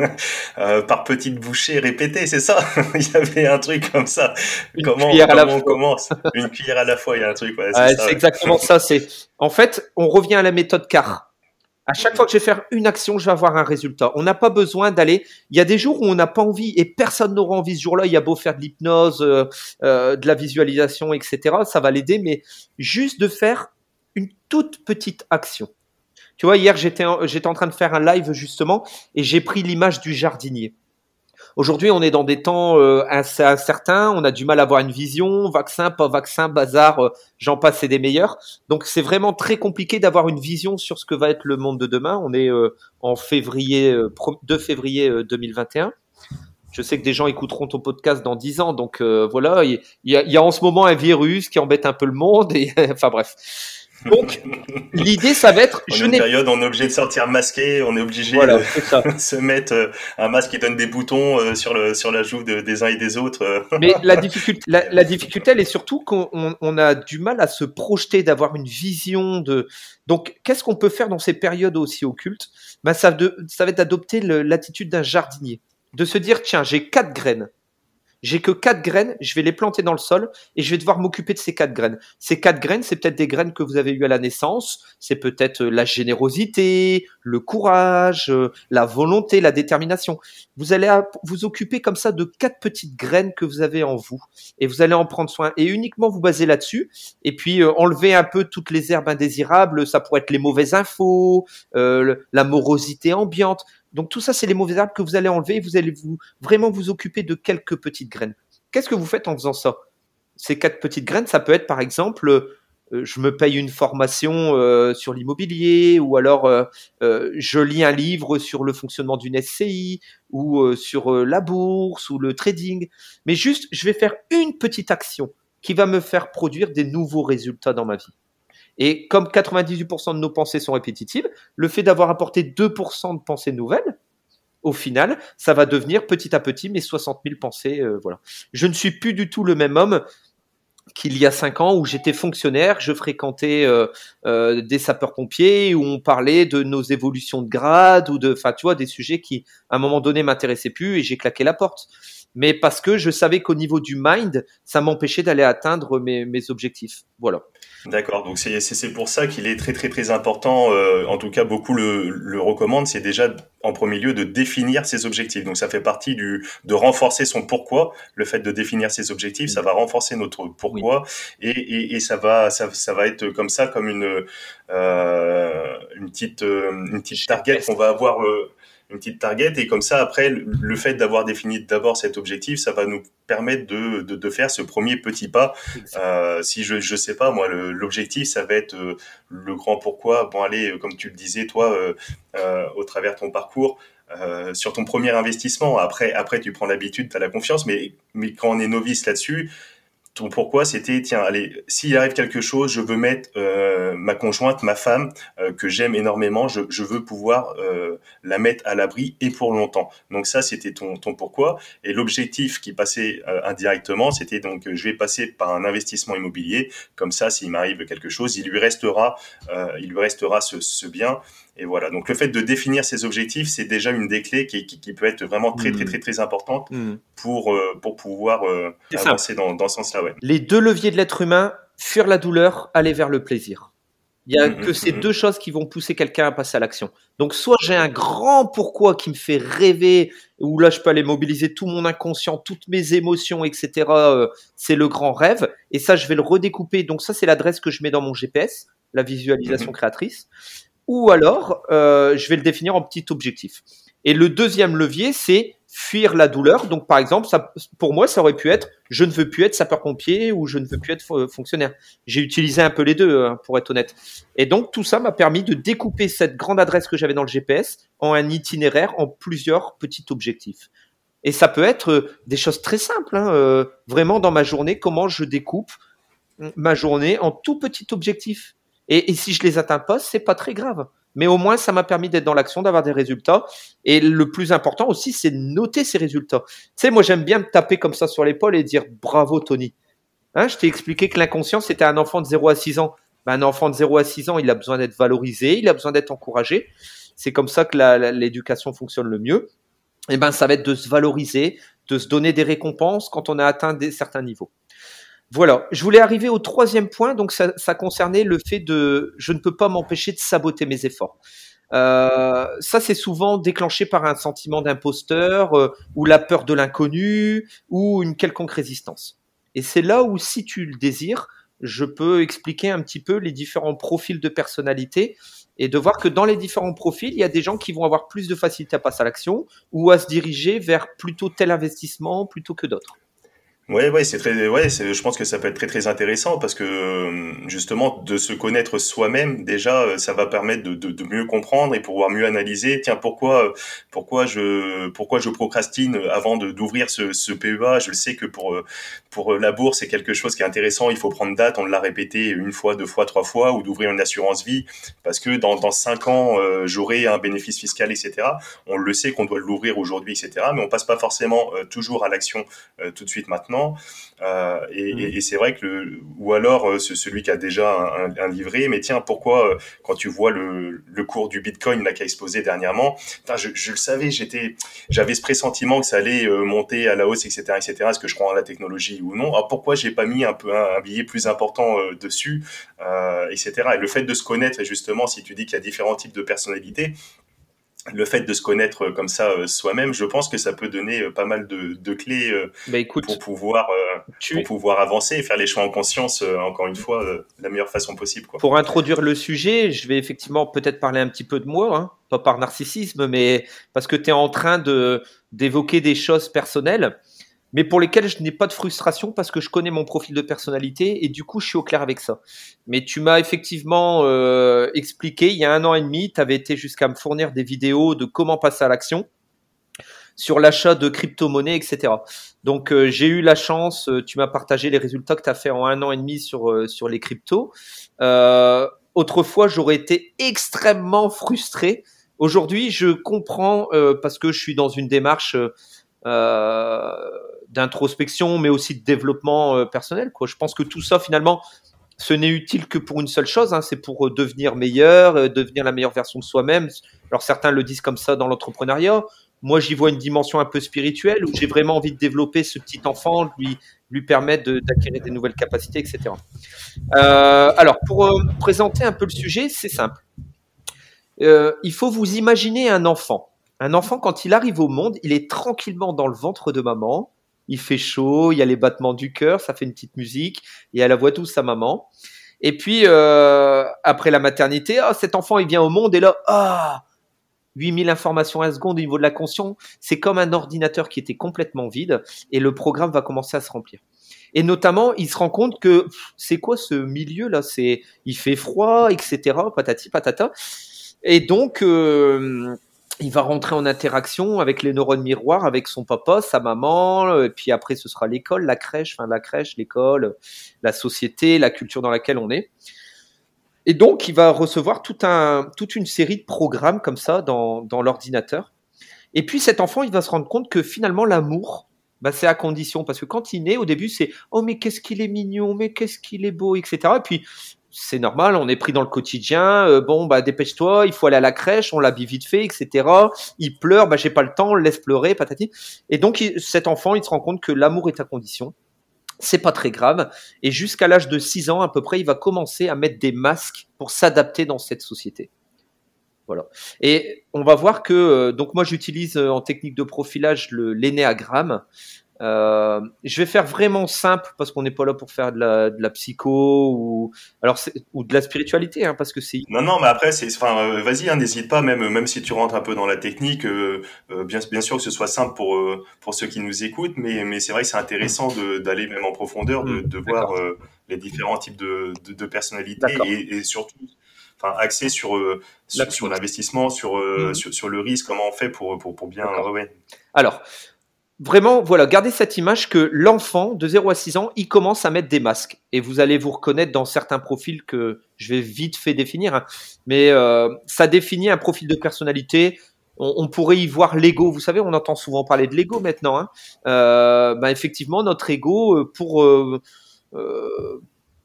euh, par petites bouchées répétées, c'est ça. il y avait un truc comme ça. Une comment, on commence? Une cuillère à la fois, il y a un truc. Ouais, c'est exactement ça. C'est en fait, on revient à la méthode CAR. À chaque fois que je vais faire une action, je vais avoir un résultat. On n'a pas besoin d'aller. Il y a des jours où on n'a pas envie et personne n'aura envie ce jour-là. Il y a beau faire de l'hypnose, euh, euh, de la visualisation, etc. Ça va l'aider, mais juste de faire une toute petite action. Tu vois, hier j'étais j'étais en train de faire un live justement et j'ai pris l'image du jardinier. Aujourd'hui, on est dans des temps euh, incertains, on a du mal à avoir une vision, vaccin, pas vaccin, bazar, euh, j'en passe, c'est des meilleurs. Donc c'est vraiment très compliqué d'avoir une vision sur ce que va être le monde de demain. On est euh, en février, 2 février 2021. Je sais que des gens écouteront ton podcast dans 10 ans, donc voilà, il y, a, y a en ce moment un virus qui embête un peu le monde, et enfin bref. Donc, l'idée, ça va être. On je une période, on est obligé de sortir masqué, on est obligé de se mettre euh, un masque qui donne des boutons euh, sur le sur la joue des uns et des autres. Mais la difficulté, la, difficulté, elle est surtout qu'on on a du mal à se projeter, d'avoir une vision de. Donc, qu'est-ce qu'on peut faire dans ces périodes aussi occultes? Ben, ça, de, ça va être d'adopter l'attitude d'un jardinier, de se dire tiens, j'ai quatre graines J'ai que quatre graines, je vais les planter dans le sol et je vais devoir m'occuper de ces quatre graines. Ces quatre graines, c'est peut-être des graines que vous avez eues à la naissance, c'est peut-être euh, la générosité, le courage, euh, la volonté, la détermination. Vous allez vous occuper comme ça de quatre petites graines que vous avez en vous et vous allez en prendre soin et uniquement vous baser là-dessus et puis euh, enlever un peu toutes les herbes indésirables, ça pourrait être les mauvaises infos, la morosité ambiante. Donc tout ça, c'est les mauvais arbres que vous allez enlever et vous allez vous, vraiment vous occuper de quelques petites graines. Qu'est-ce que vous faites en faisant ça? Ces quatre petites graines, ça peut être par exemple, euh, je me paye une formation euh, sur l'immobilier ou alors euh, je lis un livre sur le fonctionnement d'une SCI ou sur la bourse ou le trading. Mais juste, je vais faire une petite action qui va me faire produire des nouveaux résultats dans ma vie. Et comme 98% de nos pensées sont répétitives, le fait d'avoir apporté 2% de pensées nouvelles, au final, ça va devenir petit à petit mes 60 000 pensées. Euh, voilà. Je ne suis plus du tout le même homme qu'il y a cinq ans où j'étais fonctionnaire, je fréquentais euh, euh, des sapeurs-pompiers où on parlait de nos évolutions de grade ou de, enfin tu vois, des sujets qui à un moment donné m'intéressaient plus et j'ai claqué la porte. Mais parce que je savais qu'au niveau du mind, ça m'empêchait d'aller atteindre mes, mes objectifs. Voilà. D'accord, donc c'est pour ça qu'il est très très très important, euh, en tout cas beaucoup le, le recommandent, c'est déjà en premier lieu de définir ses objectifs. Donc ça fait partie du de renforcer son pourquoi. Le fait de définir ses objectifs, ça va renforcer notre pourquoi et, et, et, ça va ça, ça, va être comme ça comme une euh, une petite euh, une petite target qu'on va avoir. Euh, une petite target et comme ça après le fait d'avoir défini d'abord cet objectif ça va nous permettre de, de, de faire ce premier petit pas. Euh, si je je sais pas moi l'objectif ça va être euh, le grand pourquoi. Bon allez euh, comme tu le disais toi euh, au travers de ton parcours sur ton premier investissement. Après après tu prends l'habitude tu as la confiance mais mais quand on est novice là-dessus ton pourquoi, c'était tiens, allez, s'il arrive quelque chose, je veux mettre euh, ma conjointe, ma femme euh, que j'aime énormément, je, je, veux pouvoir euh, la mettre à l'abri et pour longtemps. Donc ça, c'était ton, ton pourquoi. Et l'objectif qui passait euh, indirectement, c'était donc je vais passer par un investissement immobilier. Comme ça, s'il m'arrive quelque chose, il lui restera, euh, il lui restera ce, ce bien et voilà. Donc le fait de définir ses objectifs, c'est déjà une des clés qui, qui, qui, peut être vraiment très très mm. très très importante mm. pour euh, pour pouvoir euh, avancer dans, dans ce sens-là. Ouais. Les deux leviers de l'être humain fuir la douleur, aller vers le plaisir. Il y a mm que ces deux choses qui vont pousser quelqu'un à passer à l'action. Donc soit j'ai un grand pourquoi qui me fait rêver, où là je peux aller mobiliser tout mon inconscient, toutes mes émotions, etc. Euh, c'est le grand rêve. Et ça je vais le redécouper. Donc ça c'est l'adresse que je mets dans mon GPS, la visualisation -hmm. créatrice ou alors euh, je vais le définir en petit objectif. Et le deuxième levier, c'est fuir la douleur. Donc, par exemple, pour moi, ça aurait pu être je ne veux plus être sapeur-pompier ou je ne veux plus être fonctionnaire. J'ai utilisé un peu les deux, hein, pour être honnête. Et donc, tout ça m'a permis de découper cette grande adresse que j'avais dans le GPS en un itinéraire en plusieurs petits objectifs. Et ça peut être euh, des choses très simples, hein, euh, vraiment dans ma journée, comment je découpe ma journée en tout petits objectifs et, si je les atteins pas, c'est pas très grave. Mais au moins, ça m'a permis d'être dans l'action, d'avoir des résultats. Et le plus important aussi, c'est de noter ces résultats. Tu sais, moi, j'aime bien me taper comme ça sur l'épaule et dire bravo, Tony. Hein, je t'ai expliqué que l'inconscient, c'était un enfant de 0 à 6 ans. Ben, un enfant de 0 à 6 ans, il a besoin d'être valorisé, il a besoin d'être encouragé. C'est comme ça que l'éducation fonctionne le mieux. Et ben, ça va être de se valoriser, de se donner des récompenses quand on a atteint des, certains niveaux. Voilà, je voulais arriver au troisième point, donc ça, concernait le fait de je ne peux pas m'empêcher de saboter mes efforts. Euh, ça, c'est souvent déclenché par un sentiment d'imposteur euh, ou la peur de l'inconnu ou une quelconque résistance. Et c'est là où, si tu le désires, je peux expliquer un petit peu les différents profils de personnalité et de voir que dans les différents profils, il y a des gens qui vont avoir plus de facilité à passer à l'action ou à se diriger vers plutôt tel investissement plutôt que d'autres. Ouais, ouais, c'est très, ouais, je pense que ça peut être très très intéressant parce que euh, justement de se connaître soi-même déjà, euh, ça va permettre de, mieux comprendre et pouvoir mieux analyser. Tiens, pourquoi, pourquoi je, pourquoi je procrastine avant d'ouvrir ce, ce PEA Je sais que pour pour la bourse c'est quelque chose qui est intéressant. Il faut prendre date. On l'a répété une fois, deux fois, trois fois, ou d'ouvrir une assurance vie parce que dans dans cinq ans euh, j'aurai un bénéfice fiscal, etc. On le sait qu'on doit l'ouvrir aujourd'hui, etc. Mais on passe pas forcément toujours à l'action tout de suite maintenant maintenant. Euh, et, mmh. et, c'est vrai que le, ou alors euh, celui qui a déjà un, un, livret, mais tiens, pourquoi euh, quand tu vois le, le cours du Bitcoin là qui a explosé dernièrement, je, je, le savais, j'étais, j'avais ce pressentiment que ça allait monter à la hausse, etc., etc. Est-ce que je crois en la technologie ou non? Alors pourquoi j'ai pas mis un peu un, billet plus important dessus, etc. Et le fait de se connaître, justement, si tu dis qu'il y a différents types de personnalités, le fait de se connaître comme ça euh, soi-même, je pense que ça peut donner euh, pas mal de, de clés euh, bah, écoute, pour pouvoir pour pouvoir avancer et faire les choix en conscience. encore une fois, la meilleure façon possible. Quoi. Pour introduire le sujet, je vais effectivement peut-être parler un petit peu de moi, hein, pas par narcissisme, mais parce que tu es en train de d'évoquer des choses personnelles mais pour lesquels je n'ai pas de frustration parce que je connais mon profil de personnalité et du coup je suis au clair avec ça. Mais tu m'as effectivement euh, expliqué, il y a un an et demi, tu avais été jusqu'à me fournir des vidéos de comment passer à l'action sur l'achat de crypto-monnaies, etc. Donc euh, j'ai eu la chance, euh, tu m'as partagé les résultats que tu as fait en un an et demi sur, sur les cryptos. autrefois, j'aurais été extrêmement frustré. Aujourd'hui, je comprends parce que je suis dans une démarche d'introspection, mais aussi de développement euh, personnel. Je pense que tout ça, finalement, ce n'est utile que pour une seule chose, hein, c'est pour euh, devenir meilleur, euh, devenir la meilleure version de soi-même. Alors certains le disent comme ça dans l'entrepreneuriat. Moi, j'y vois une dimension un peu spirituelle où j'ai vraiment envie de développer ce petit enfant, lui permettre d'acquérir des nouvelles capacités, etc. Alors, pour présenter un peu le sujet, c'est simple. Il faut vous imaginer un enfant. Un enfant, quand il arrive au monde, il est tranquillement dans le ventre de maman il fait chaud, il y a les battements du cœur, ça fait une petite musique, y a la voix douce sa maman. Et puis euh, après la maternité, oh, cet enfant il vient au monde et là, ah, 8000 informations à la seconde au niveau de la conscience, c'est comme un ordinateur qui était complètement vide et le programme va commencer à se remplir. Et notamment, il se rend compte que c'est quoi ce milieu là C'est il fait froid, etc. Patati patata. Et donc, euh, il va rentrer en interaction avec les neurones miroirs, avec son papa, sa maman, et puis après ce sera l'école, la crèche, enfin la crèche, l'école, la société, la culture dans laquelle on est. Et donc il va recevoir tout un, toute une série de programmes comme ça dans, dans l'ordinateur. Et puis cet enfant, il va se rendre compte que finalement l'amour, bah, c'est à condition parce que quand il naît, au début c'est oh mais qu'est-ce qu'il est mignon, mais qu'est-ce qu'il est beau, etc. Et puis c'est normal, on est pris dans le quotidien. Euh, bon, bah dépêche-toi, il faut aller à la crèche, on l'habille vite fait, etc. Il pleure, bah j'ai pas le temps, laisse pleurer, patati. Et donc cet enfant, il se rend compte que l'amour est à condition. C'est pas très grave. Et jusqu'à l'âge de 6 ans à peu près, il va commencer à mettre des masques pour s'adapter dans cette société. Voilà. Et on va voir que euh, donc moi j'utilise euh, en technique de profilage le l'énéagramme. Euh, je vais faire vraiment simple parce qu'on n'est pas là pour faire de la, de la psycho ou alors ou de la spiritualité hein, parce que c'est non non mais après c'est enfin euh, vas-y hein, n'hésite pas même même si tu rentres un peu dans la technique euh, bien bien sûr que ce soit simple pour pour ceux qui nous écoutent mais mais c'est vrai que c'est intéressant d'aller même en profondeur de, de voir les différents types de de, de personnalités et, et, surtout enfin axé sur sur, sur l'investissement sur, mmh. sur, sur le risque comment on fait pour pour pour bien ouais. alors vraiment, voilà, gardez cette image que l'enfant de 0 à 6 ans, il commence à mettre des masques. Et vous allez vous reconnaître dans certains profils que je vais vite fait définir. Hein. Mais euh, ça définit un profil de personnalité. On, pourrait y voir l'ego. Vous savez, on entend souvent parler de l'ego maintenant. Hein. Euh, bah, effectivement, notre ego, euh, pour... Euh,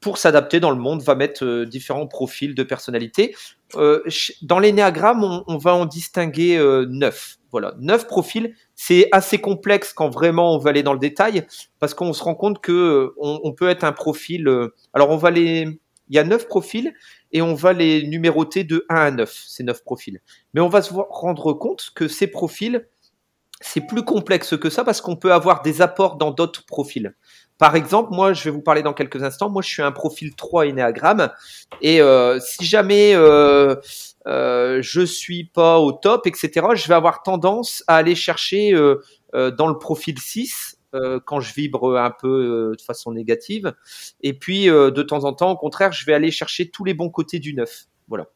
pour s'adapter dans le monde, va mettre différents profils de personnalité. dans l'énéagramme, on, on, va en distinguer neuf. Voilà, neuf profils. C'est assez complexe quand vraiment on va aller dans le détail, parce qu'on se rend compte que euh, on, peut être un profil. Euh, alors on va les, il y a neuf profils et on va les numéroter de 1 à 9, ces neuf profils. Mais on va se rendre compte que ces profils, c'est plus complexe que ça parce qu'on peut avoir des apports dans d'autres profils. Par exemple, moi, je vais vous parler dans quelques instants. Moi, je suis un profil 3 énéagramme. Et euh, si jamais euh, euh, je suis pas au top, etc., je vais avoir tendance à aller chercher euh, euh dans le profil 6 euh, quand je vibre un peu de façon négative. Et puis, de temps en temps, au contraire, je vais aller chercher tous les bons côtés du 9. Voilà.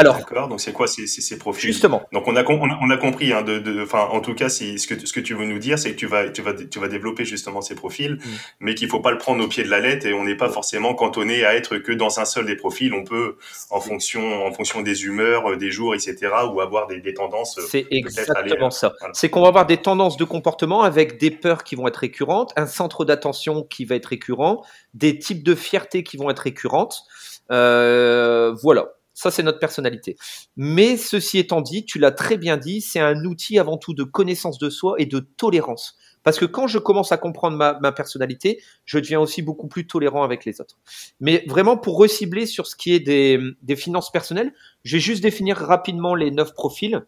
Alors, d'accord. Donc c'est quoi ces, ces, ces, profils? Justement. Donc on a on a, compris. Hein, de, de, enfin, en tout cas, si, ce que ce que tu veux nous dire, c'est que tu vas tu vas tu vas développer justement ces profils, mm. mais qu'il faut pas le prendre au pied de la lettre et on n'est pas forcément cantonné à être que dans un seul des profils. On peut en fonction en fonction des humeurs, euh, des jours, etc. ou avoir des, des tendances. Euh, c'est exactement ça. C'est qu'on va avoir des tendances de comportement avec des peurs qui vont être récurrentes, un centre d'attention qui va être récurrent, des types de fierté qui vont être récurrentes. Euh, voilà. Ça, c'est notre personnalité. Mais ceci étant dit, tu l'as très bien dit, c'est un outil avant tout de connaissance de soi et de tolérance. Parce que quand je commence à comprendre ma, personnalité, je deviens aussi beaucoup plus tolérant avec les autres. Mais vraiment, pour recibler sur ce qui est des, des finances personnelles, je vais juste définir rapidement les neuf profils.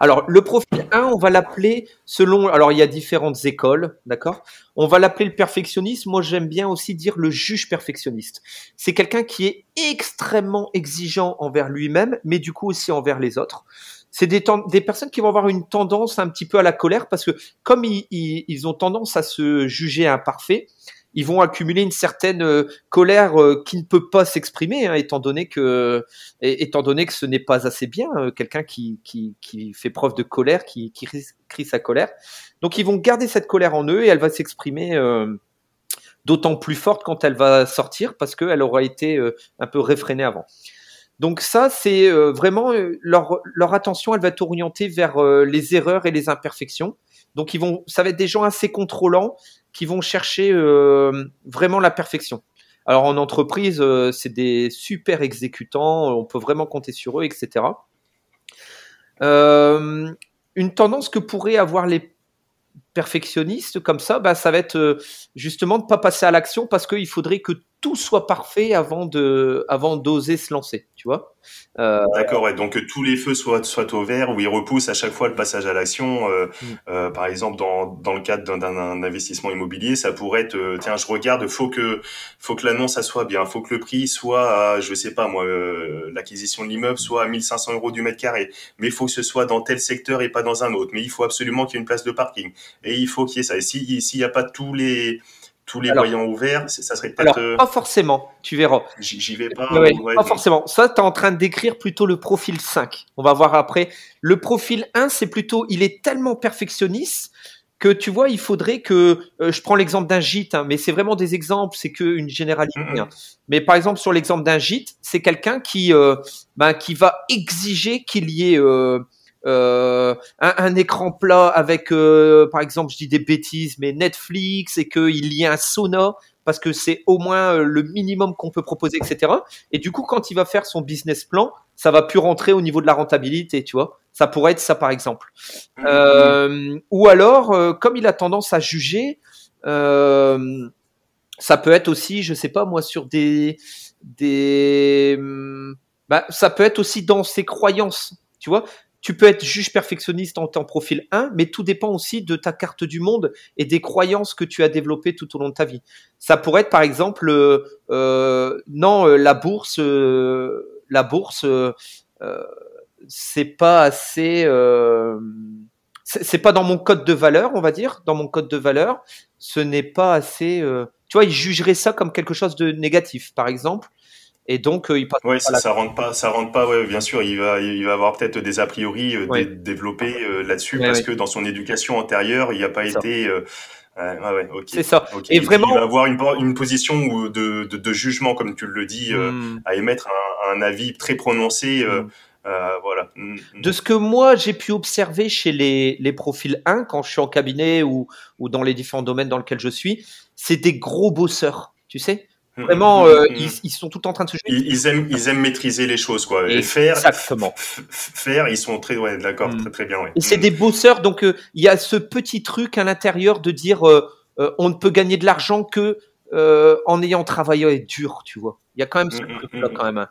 Alors, le profil 1, on va l'appeler selon. Alors, il y a différentes écoles, d'accord? On va l'appeler le perfectionniste. Moi, j'aime bien aussi dire le juge perfectionniste. C'est quelqu'un qui est extrêmement exigeant envers lui-même, mais du coup aussi envers les autres. C'est des, personnes qui vont avoir une tendance un petit peu à la colère parce que comme ils, ils ont tendance à se juger imparfaits, ils vont accumuler une certaine euh, colère euh, qui ne peut pas s'exprimer, hein, étant donné que, étant donné que ce n'est pas assez bien euh, quelqu'un qui, qui, qui, fait preuve de colère, qui, qui crie sa colère. Donc ils vont garder cette colère en eux et elle va s'exprimer d'autant plus forte quand elle va sortir parce qu'elle aura été un peu réfrénée avant. Donc ça, c'est vraiment leur, leur attention, elle va être orientée vers les erreurs et les imperfections. Donc ils vont, ça va être des gens assez contrôlants qui vont chercher euh, vraiment la perfection. Alors en entreprise, euh, c'est des super exécutants, on peut vraiment compter sur eux, etc. Euh, une tendance que pourraient avoir les perfectionnistes comme ça, bah, ça va être justement de ne pas passer à l'action parce qu'il faudrait que tout soit parfait avant de, avant d'oser se lancer, tu vois. Euh, D'accord, ouais. Donc que tous les feux soient, soient au vert, où ils repoussent à chaque fois le passage à l'action. Euh, mm. euh, par exemple, dans, dans le cadre d'un investissement immobilier, ça pourrait être, euh, tiens, je regarde, faut que, faut que l'annonce ça soit bien, faut que le prix soit, à, je sais pas moi, euh, l'acquisition de l'immeuble soit à 1500 euros du mètre carré, mais il faut que ce soit dans tel secteur et pas dans un autre. Mais il faut absolument qu'il y ait une place de parking et il faut qu'il y ait ça. Et s'il n'y a pas tous les tous les voyants ouverts, ça serait peut-être. Alors, pas forcément, tu verras. J'y vais pas. pas forcément. Ça, tu es en train de décrire plutôt le profil 5. On va voir après. Le profil 1, c'est plutôt, il est tellement perfectionniste que tu vois, il faudrait que, euh, je prends l'exemple d'un gîte, hein, mais c'est vraiment des exemples, c'est qu'une généralité. Hein. Mais par exemple, sur l'exemple d'un gîte, c'est quelqu'un qui, euh, ben, qui va exiger qu'il y ait euh, euh, un, un, écran plat avec, euh, par exemple, je dis des bêtises, mais Netflix et qu'il y ait un sauna parce que c'est au moins euh, le minimum qu'on peut proposer, etc. Et du coup, quand il va faire son business plan, ça va plus rentrer au niveau de la rentabilité, tu vois. Ça pourrait être ça, par exemple. Mmh. Euh, ou alors, comme il a tendance à juger, ça peut être aussi, je sais pas moi, sur des des, bah, ça peut être aussi dans ses croyances. Tu vois, tu peux être juge perfectionniste en temps profil 1, mais tout dépend aussi de ta carte du monde et des croyances que tu as développées tout au long de ta vie. Ça pourrait être par exemple, euh, euh non, euh, la bourse, euh, la bourse, euh, c'est pas assez, c'est pas dans mon code de valeur, on va dire, dans mon code de valeur, ce n'est pas assez. tu vois, il jugerait ça comme quelque chose de négatif, par exemple. Et donc, euh, il passe. ça, ça rentre pas, ça rentre pas. Ouais, bien sûr, il va, il va avoir peut-être des a priori euh, développés euh, là-dessus parce que dans son éducation antérieure, il n'y a pas été. ouais, C'est ça. Et vraiment, il va avoir une, une position de, de, de, jugement, comme tu le dis, hmm. à émettre un, un, avis très prononcé. Hmm. voilà. Hmm, de ce que moi j'ai pu observer chez les, les profils 1 quand je suis en cabinet ou, ou dans les différents domaines dans lesquels je suis, c'est des gros bosseurs, tu sais. Mm, Vraiment, mm, euh, mm, ils, sont tout en train de se ils, ils, aiment, ils aiment maîtriser les choses, quoi. Et faire, Exactement. faire, ils sont très, ouais, d'accord, très, très bien, ouais. Et c'est des bosseurs, donc euh, il y a ce petit truc à l'intérieur de dire, euh, on ne peut gagner de l'argent que en ayant travaillé dur, tu vois. Il y a quand même ce truc-là, quand même. Hein.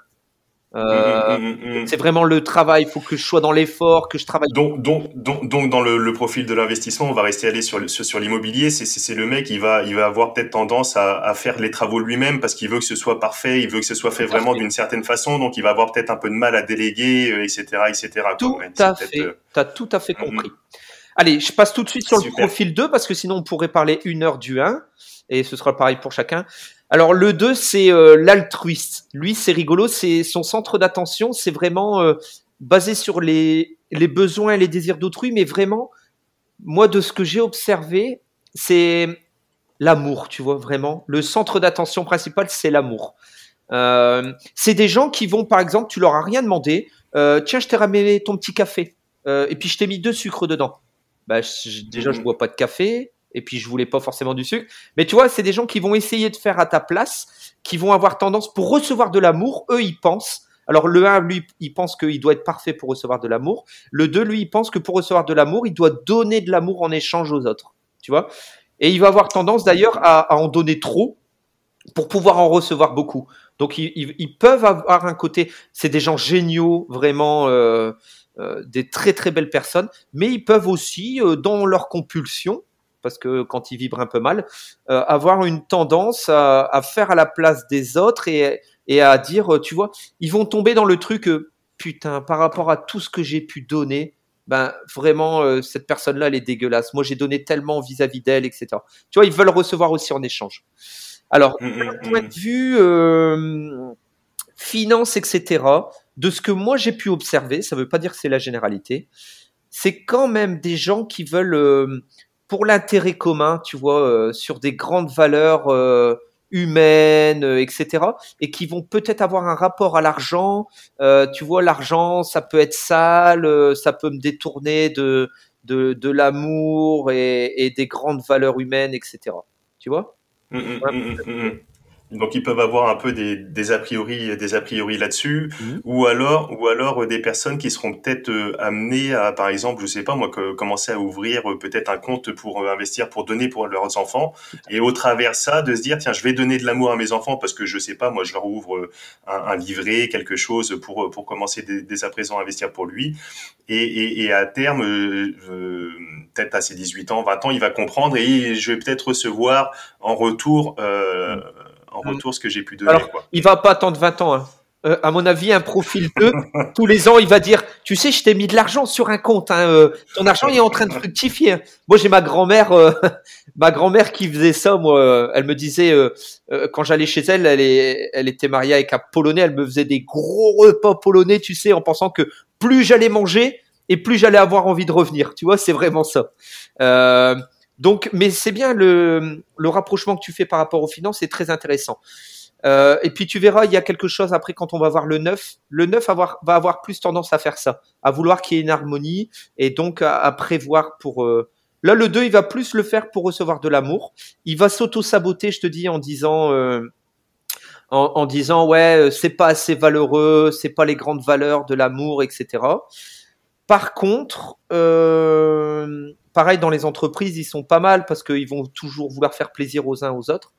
Euh, mmh, mmh, mmh, c'est vraiment le travail. Il faut que je sois dans l'effort, que je travaille. Donc, donc, donc, donc dans le, le profil de l'investissement, on va rester allé sur, sur, sur l'immobilier. C'est, c'est, le mec, il va, il va avoir peut-être tendance à, à faire les travaux lui-même parce qu'il veut que ce soit parfait, il veut que ce soit fait vraiment d'une certaine façon. Donc, il va avoir peut-être un peu de mal à déléguer, etc., euh, etc. Tout à fait. Euh, T'as tout à fait compris. Allez, je passe tout de suite sur le profil 2 parce que sinon on pourrait parler une heure du 1 et ce sera pareil pour chacun. Alors le 2, c'est euh, l'altruiste. Lui, c'est rigolo, c'est son centre d'attention, c'est vraiment euh, basé sur les, les besoins et les désirs d'autrui, mais vraiment, moi, de ce que j'ai observé, c'est l'amour, tu vois, vraiment. Le centre d'attention principal, c'est l'amour. Euh, c'est des gens qui vont, par exemple, tu leur as rien demandé, euh, tiens, je t'ai ramené ton petit café, euh, et puis je t'ai mis deux sucres dedans. Bah, je- déjà, je bois pas de café, et puis je voulais pas forcément du sucre. Mais tu vois, c'est des gens qui vont essayer de faire à ta place, qui vont avoir tendance pour recevoir de l'amour. Eux, ils pensent. Alors le 1, lui, il pense qu'il doit être parfait pour recevoir de l'amour. Le 2, lui, il pense que pour recevoir de l'amour, il doit donner de l'amour en échange aux autres. Tu vois Et il va avoir tendance d'ailleurs à, en donner trop pour pouvoir en recevoir beaucoup. Donc ils peuvent avoir un côté, c'est des gens géniaux, vraiment euh, euh, des très très belles personnes, mais ils peuvent aussi, euh, dans leur compulsion, parce que quand ils vibrent un peu mal, euh, avoir une tendance à, à faire à la place des autres et, et à dire, euh, tu vois, ils vont tomber dans le truc, euh, putain, par rapport à tout ce que j'ai pu donner, ben vraiment, euh, cette personne-là, elle est dégueulasse. Moi, j'ai donné tellement vis-à-vis d'elle, etc. Tu vois, ils veulent recevoir aussi en échange. Alors, Mm, mm, d'un point mm. de vue euh, finance, etc., de ce que moi j'ai pu observer, ça ne veut pas dire que c'est la généralité, c'est quand même des gens qui veulent, pour l'intérêt commun, tu vois, euh, sur des grandes valeurs euh, humaines, euh, etc., et qui vont peut-être avoir un rapport à l'argent. Euh, tu vois, l'argent, ça peut être sale, euh, ça peut me détourner de, de, de l'amour et, et des grandes valeurs humaines, etc. Tu vois? Mm, mm, mm. Donc ils peuvent avoir un peu des, des a priori, des a priori là-dessus, Mhm. ou alors, ou alors euh, des personnes qui seront peut-être euh, amenées à, par exemple, je sais pas moi, que, commencer à ouvrir euh, peut-être un compte pour investir, pour donner pour leurs enfants, et au travers ça, de se dire tiens, je vais donner de l'amour à mes enfants parce que je sais pas, moi, je leur ouvre un, un livret, quelque chose pour pour commencer dès, à présent à investir pour lui, et, et, et à terme, euh, peut-être à ses 18 ans, 20 ans, il va comprendre et je vais peut-être recevoir en retour. Euh, en retour ce que j'ai pu donner. Alors, quoi. il va pas attendre 20 ans. Hein. Euh, à mon avis, un profil 2, tous les ans, il va dire, tu sais, je t'ai mis de l'argent sur un compte. Hein, euh, ton argent il est en train de fructifier. hein. Moi, j'ai ma grand-mère, euh, ma grand-mère qui faisait ça. Moi, elle me disait quand j'allais chez elle, elle, est, elle était mariée avec un polonais. Elle me faisait des gros repas polonais, tu sais, en pensant que plus j'allais manger et plus j'allais avoir envie de revenir. Tu vois, c'est vraiment ça. Euh, donc, mais c'est bien le, le rapprochement que tu fais par rapport aux finances, c'est très intéressant. Euh, et puis tu verras, il y a quelque chose après quand on va voir le 9. Le 9 avoir, va avoir plus tendance à faire ça, à vouloir qu'il y ait une harmonie et donc à, prévoir pour. Euh... Là, le 2, il va plus le faire pour recevoir de l'amour. Il va s'auto-saboter, je te dis, en disant. Euh, en, en disant ouais c'est pas assez valeureux c'est pas les grandes valeurs de l'amour etc par contre euh, pareil dans les entreprises ils sont pas mal parce qu'ils vont toujours vouloir faire plaisir aux uns aux autres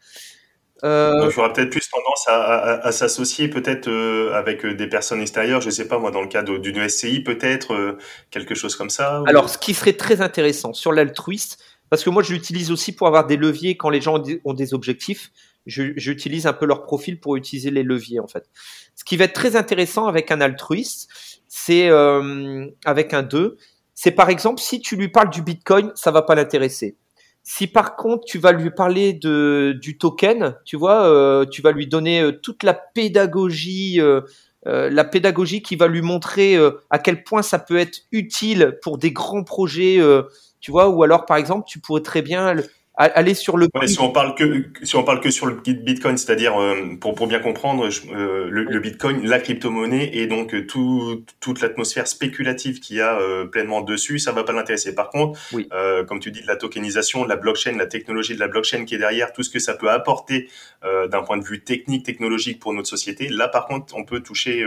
euh, Donc, il y aura peut-être plus tendance à, à, à s'associer peut-être euh, avec des personnes extérieures, je sais pas moi, dans le cadre d'une SCI peut-être, euh, quelque chose comme ça. Ou... Alors, ce qui serait très intéressant sur l'altruiste, parce que moi je l'utilise aussi pour avoir des leviers quand les gens ont des objectifs, j'utilise un peu leur profil pour utiliser les leviers en fait. Ce qui va être très intéressant avec un altruiste, c'est euh, avec un 2, c'est par exemple si tu lui parles du Bitcoin, ça va pas l'intéresser. Si par contre tu vas lui parler de du token, tu vois, euh, tu vas lui donner euh, toute la pédagogie, euh, la pédagogie qui va lui montrer euh, à quel point ça peut être utile pour des grands projets, euh, tu vois, ou alors par exemple tu pourrais très bien aller sur le. Ouais, si on parle que si on parle que sur le Bitcoin, c'est-à-dire euh, pour pour bien comprendre euh, le, le, Bitcoin, la crypto-monnaie et donc euh, tout, toute l'atmosphère spéculative qu'il y a euh, pleinement dessus, ça va pas l'intéresser. Par contre, oui. Comme tu dis, de la tokenisation, de la blockchain, la technologie de la blockchain qui est derrière, tout ce que ça peut apporter d'un point de vue technique, technologique pour notre société. Là, par contre, on peut toucher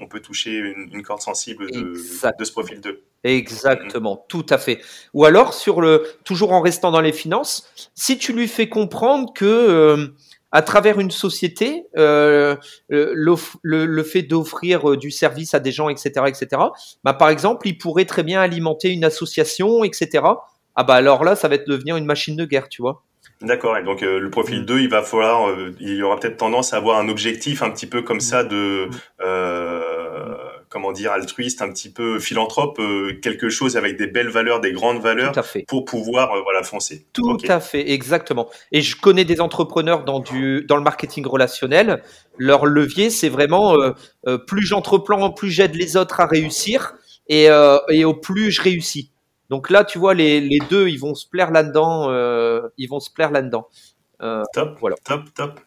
on peut toucher une, une corde sensible de, de, ce profil 2. Exactement, mmh. tout à fait. Ou alors sur le toujours en restant dans les finances, si tu lui fais comprendre que euh, à travers une société, euh, le, le, le, fait d'offrir du service à des gens, etc., etc. Bah, par exemple, il pourrait très bien alimenter une association, etc. Ah bah alors là, ça va devenir une machine de guerre, tu vois. D'accord. Et donc euh, le profil 2, il va falloir, euh, il y aura peut-être tendance à avoir un objectif un petit peu comme ça de, euh, comment comment dire, altruiste, un petit peu philanthrope, quelque chose avec des belles valeurs, des grandes valeurs, pour pouvoir voilà foncer. Tout à fait, exactement. Et je connais des entrepreneurs dans du dans le marketing relationnel. Leur levier, c'est vraiment plus j'entreprends, plus j'aide les autres à réussir, et, et au plus je réussis. Donc là, tu vois, les, les deux, ils vont se plaire là-dedans. Euh, ils vont se plaire là-dedans. Euh, top, voilà. top, top.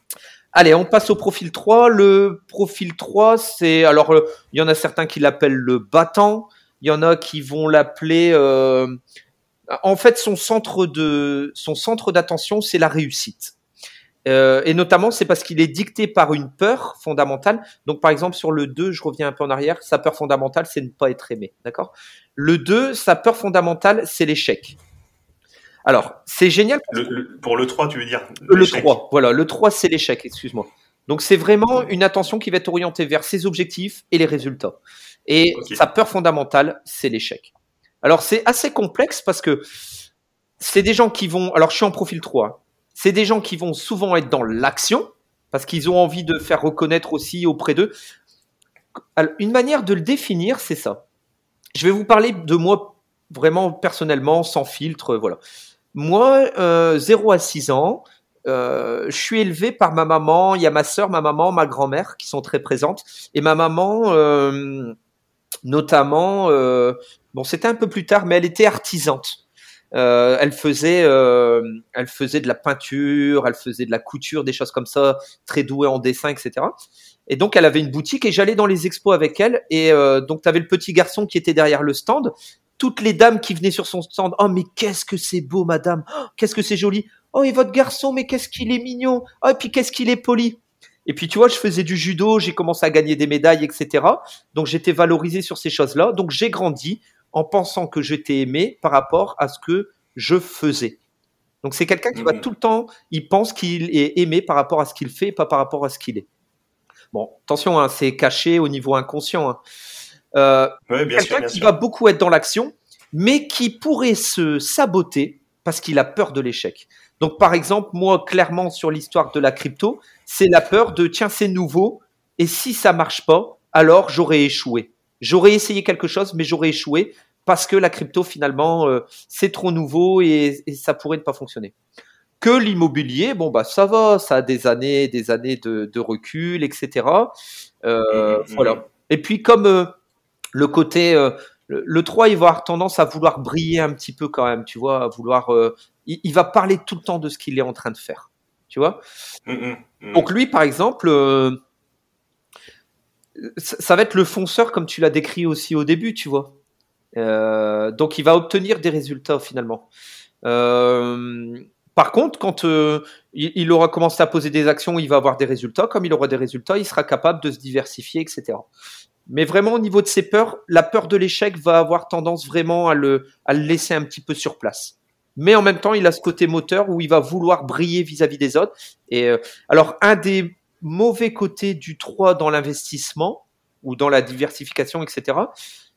Allez, on passe au profil 3. Le profil 3, c'est alors euh, il y en a certains qui l'appellent le battant, il y en a qui vont l'appeler euh, en fait son centre de son centre d'attention, c'est la réussite. Euh, et notamment, c'est parce qu'il est dicté par une peur fondamentale. Donc, par exemple, sur le 2, je reviens un peu en arrière, sa peur fondamentale, c'est ne pas être aimé. D'accord? Le 2, sa peur fondamentale, c'est l'échec. Alors, c'est génial. pour le 3, tu veux dire Le 3, voilà. Le 3, c'est l'échec, excuse-moi. Donc, c'est vraiment une attention qui va être orientée vers ses objectifs et les résultats. Et sa peur fondamentale, c'est l'échec. Alors, c'est assez complexe parce que c'est des gens qui vont. Alors, je suis en profil 3 c'est des gens qui vont souvent être dans l'action parce qu'ils ont envie de faire reconnaître aussi auprès d'eux. Une manière de le définir, c'est ça. Je vais vous parler de moi vraiment personnellement, sans filtre, voilà. Moi, euh, 0 à 6 ans, euh, je suis élevé par ma maman, il y a ma sœur, ma maman, ma grand-mère qui sont très présentes. Et ma maman, euh, notamment, euh, bon, c'était un peu plus tard, mais elle était artisante. Euh, elle faisait, euh, elle faisait de la peinture, elle faisait de la couture, des choses comme ça, très douée en dessin, etc. Et donc elle avait une boutique et j'allais dans les expos avec elle. Et euh, donc tu avais le petit garçon qui était derrière le stand. Toutes les dames qui venaient sur son stand, oh mais qu'est-ce que c'est beau, madame, oh, qu'est-ce que c'est joli. Oh et votre garçon, mais qu'est-ce qu'il est mignon. Oh et puis qu'est-ce qu'il est poli. Et puis tu vois, je faisais du judo, j'ai commencé à gagner des médailles, etc. Donc j'étais valorisé sur ces choses-là. Donc j'ai grandi en pensant que j'étais aimé par rapport à ce que je faisais. Donc c'est quelqu'un qui va mmh. tout le temps, il pense qu'il est aimé par rapport à ce qu'il fait, pas par rapport à ce qu'il est. Bon, attention, hein, c'est caché au niveau inconscient. Hein. Euh, quelqu'un qui va beaucoup être dans l'action, mais qui pourrait se saboter parce qu'il a peur de l'échec. Donc par exemple, moi, clairement, sur l'histoire de la crypto, c'est la peur de, tiens, c'est nouveau, et si ça marche pas, alors j'aurais échoué. J'aurais essayé quelque chose, mais j'aurais échoué parce que la crypto finalement euh, c'est trop nouveau et, ça pourrait ne pas fonctionner. Que l'immobilier, bon bah ça va, ça a des années, des années de, recul, etc. Euh, mmh, mmh, voilà. Mmh. Et puis comme euh, le côté le, 3, il va avoir tendance à vouloir briller un petit peu quand même, tu vois, à vouloir. il, va parler tout le temps de ce qu'il est en train de faire, tu vois. Donc lui, par exemple, ça va être le fonceur comme tu l'as décrit aussi au début, tu vois. Euh, donc il va obtenir des résultats finalement. Euh, par contre, quand euh, il, aura commencé à poser des actions, il va avoir des résultats. Comme il aura des résultats, il sera capable de se diversifier, etc. Mais vraiment, au niveau de ses peurs, la peur de l'échec va avoir tendance vraiment à le, laisser un petit peu sur place. Mais en même temps, il a ce côté moteur où il va vouloir briller vis-à-vis des autres. Et alors, un des mauvais côtés du 3 dans l'investissement ou dans la diversification, etc.,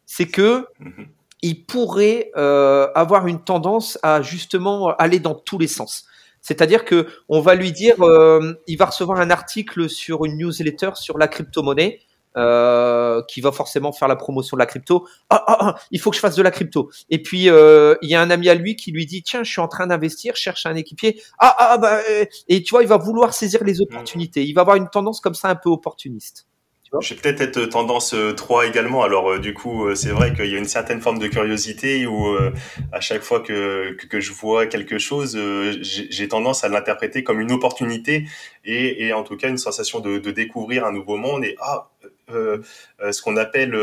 c'est que mhm. il pourrait euh, avoir une tendance à justement aller dans tous les sens. C'est-à-dire que on va lui dire, euh, il va recevoir un article sur une newsletter sur la crypto-monnaie. Euh, qui va forcément faire la promotion de la crypto. Ah, ah, ah il faut que je fasse de la crypto. Et puis il y a un ami à lui qui lui dit tiens, je suis en train d'investir, cherche un équipier. Ah ah bah et tu vois, il va vouloir saisir les opportunités. Il va avoir une tendance comme ça un peu opportuniste. Je vais peut-être être tendance 3 euh, également. Alors euh, du coup, euh, c'est vrai qu'il y a une certaine forme de curiosité où à chaque fois que, que, je vois quelque chose, j'ai tendance à l'interpréter comme une opportunité et, et, en tout cas une sensation de, de découvrir un nouveau monde et ah euh, ce qu'on appelle,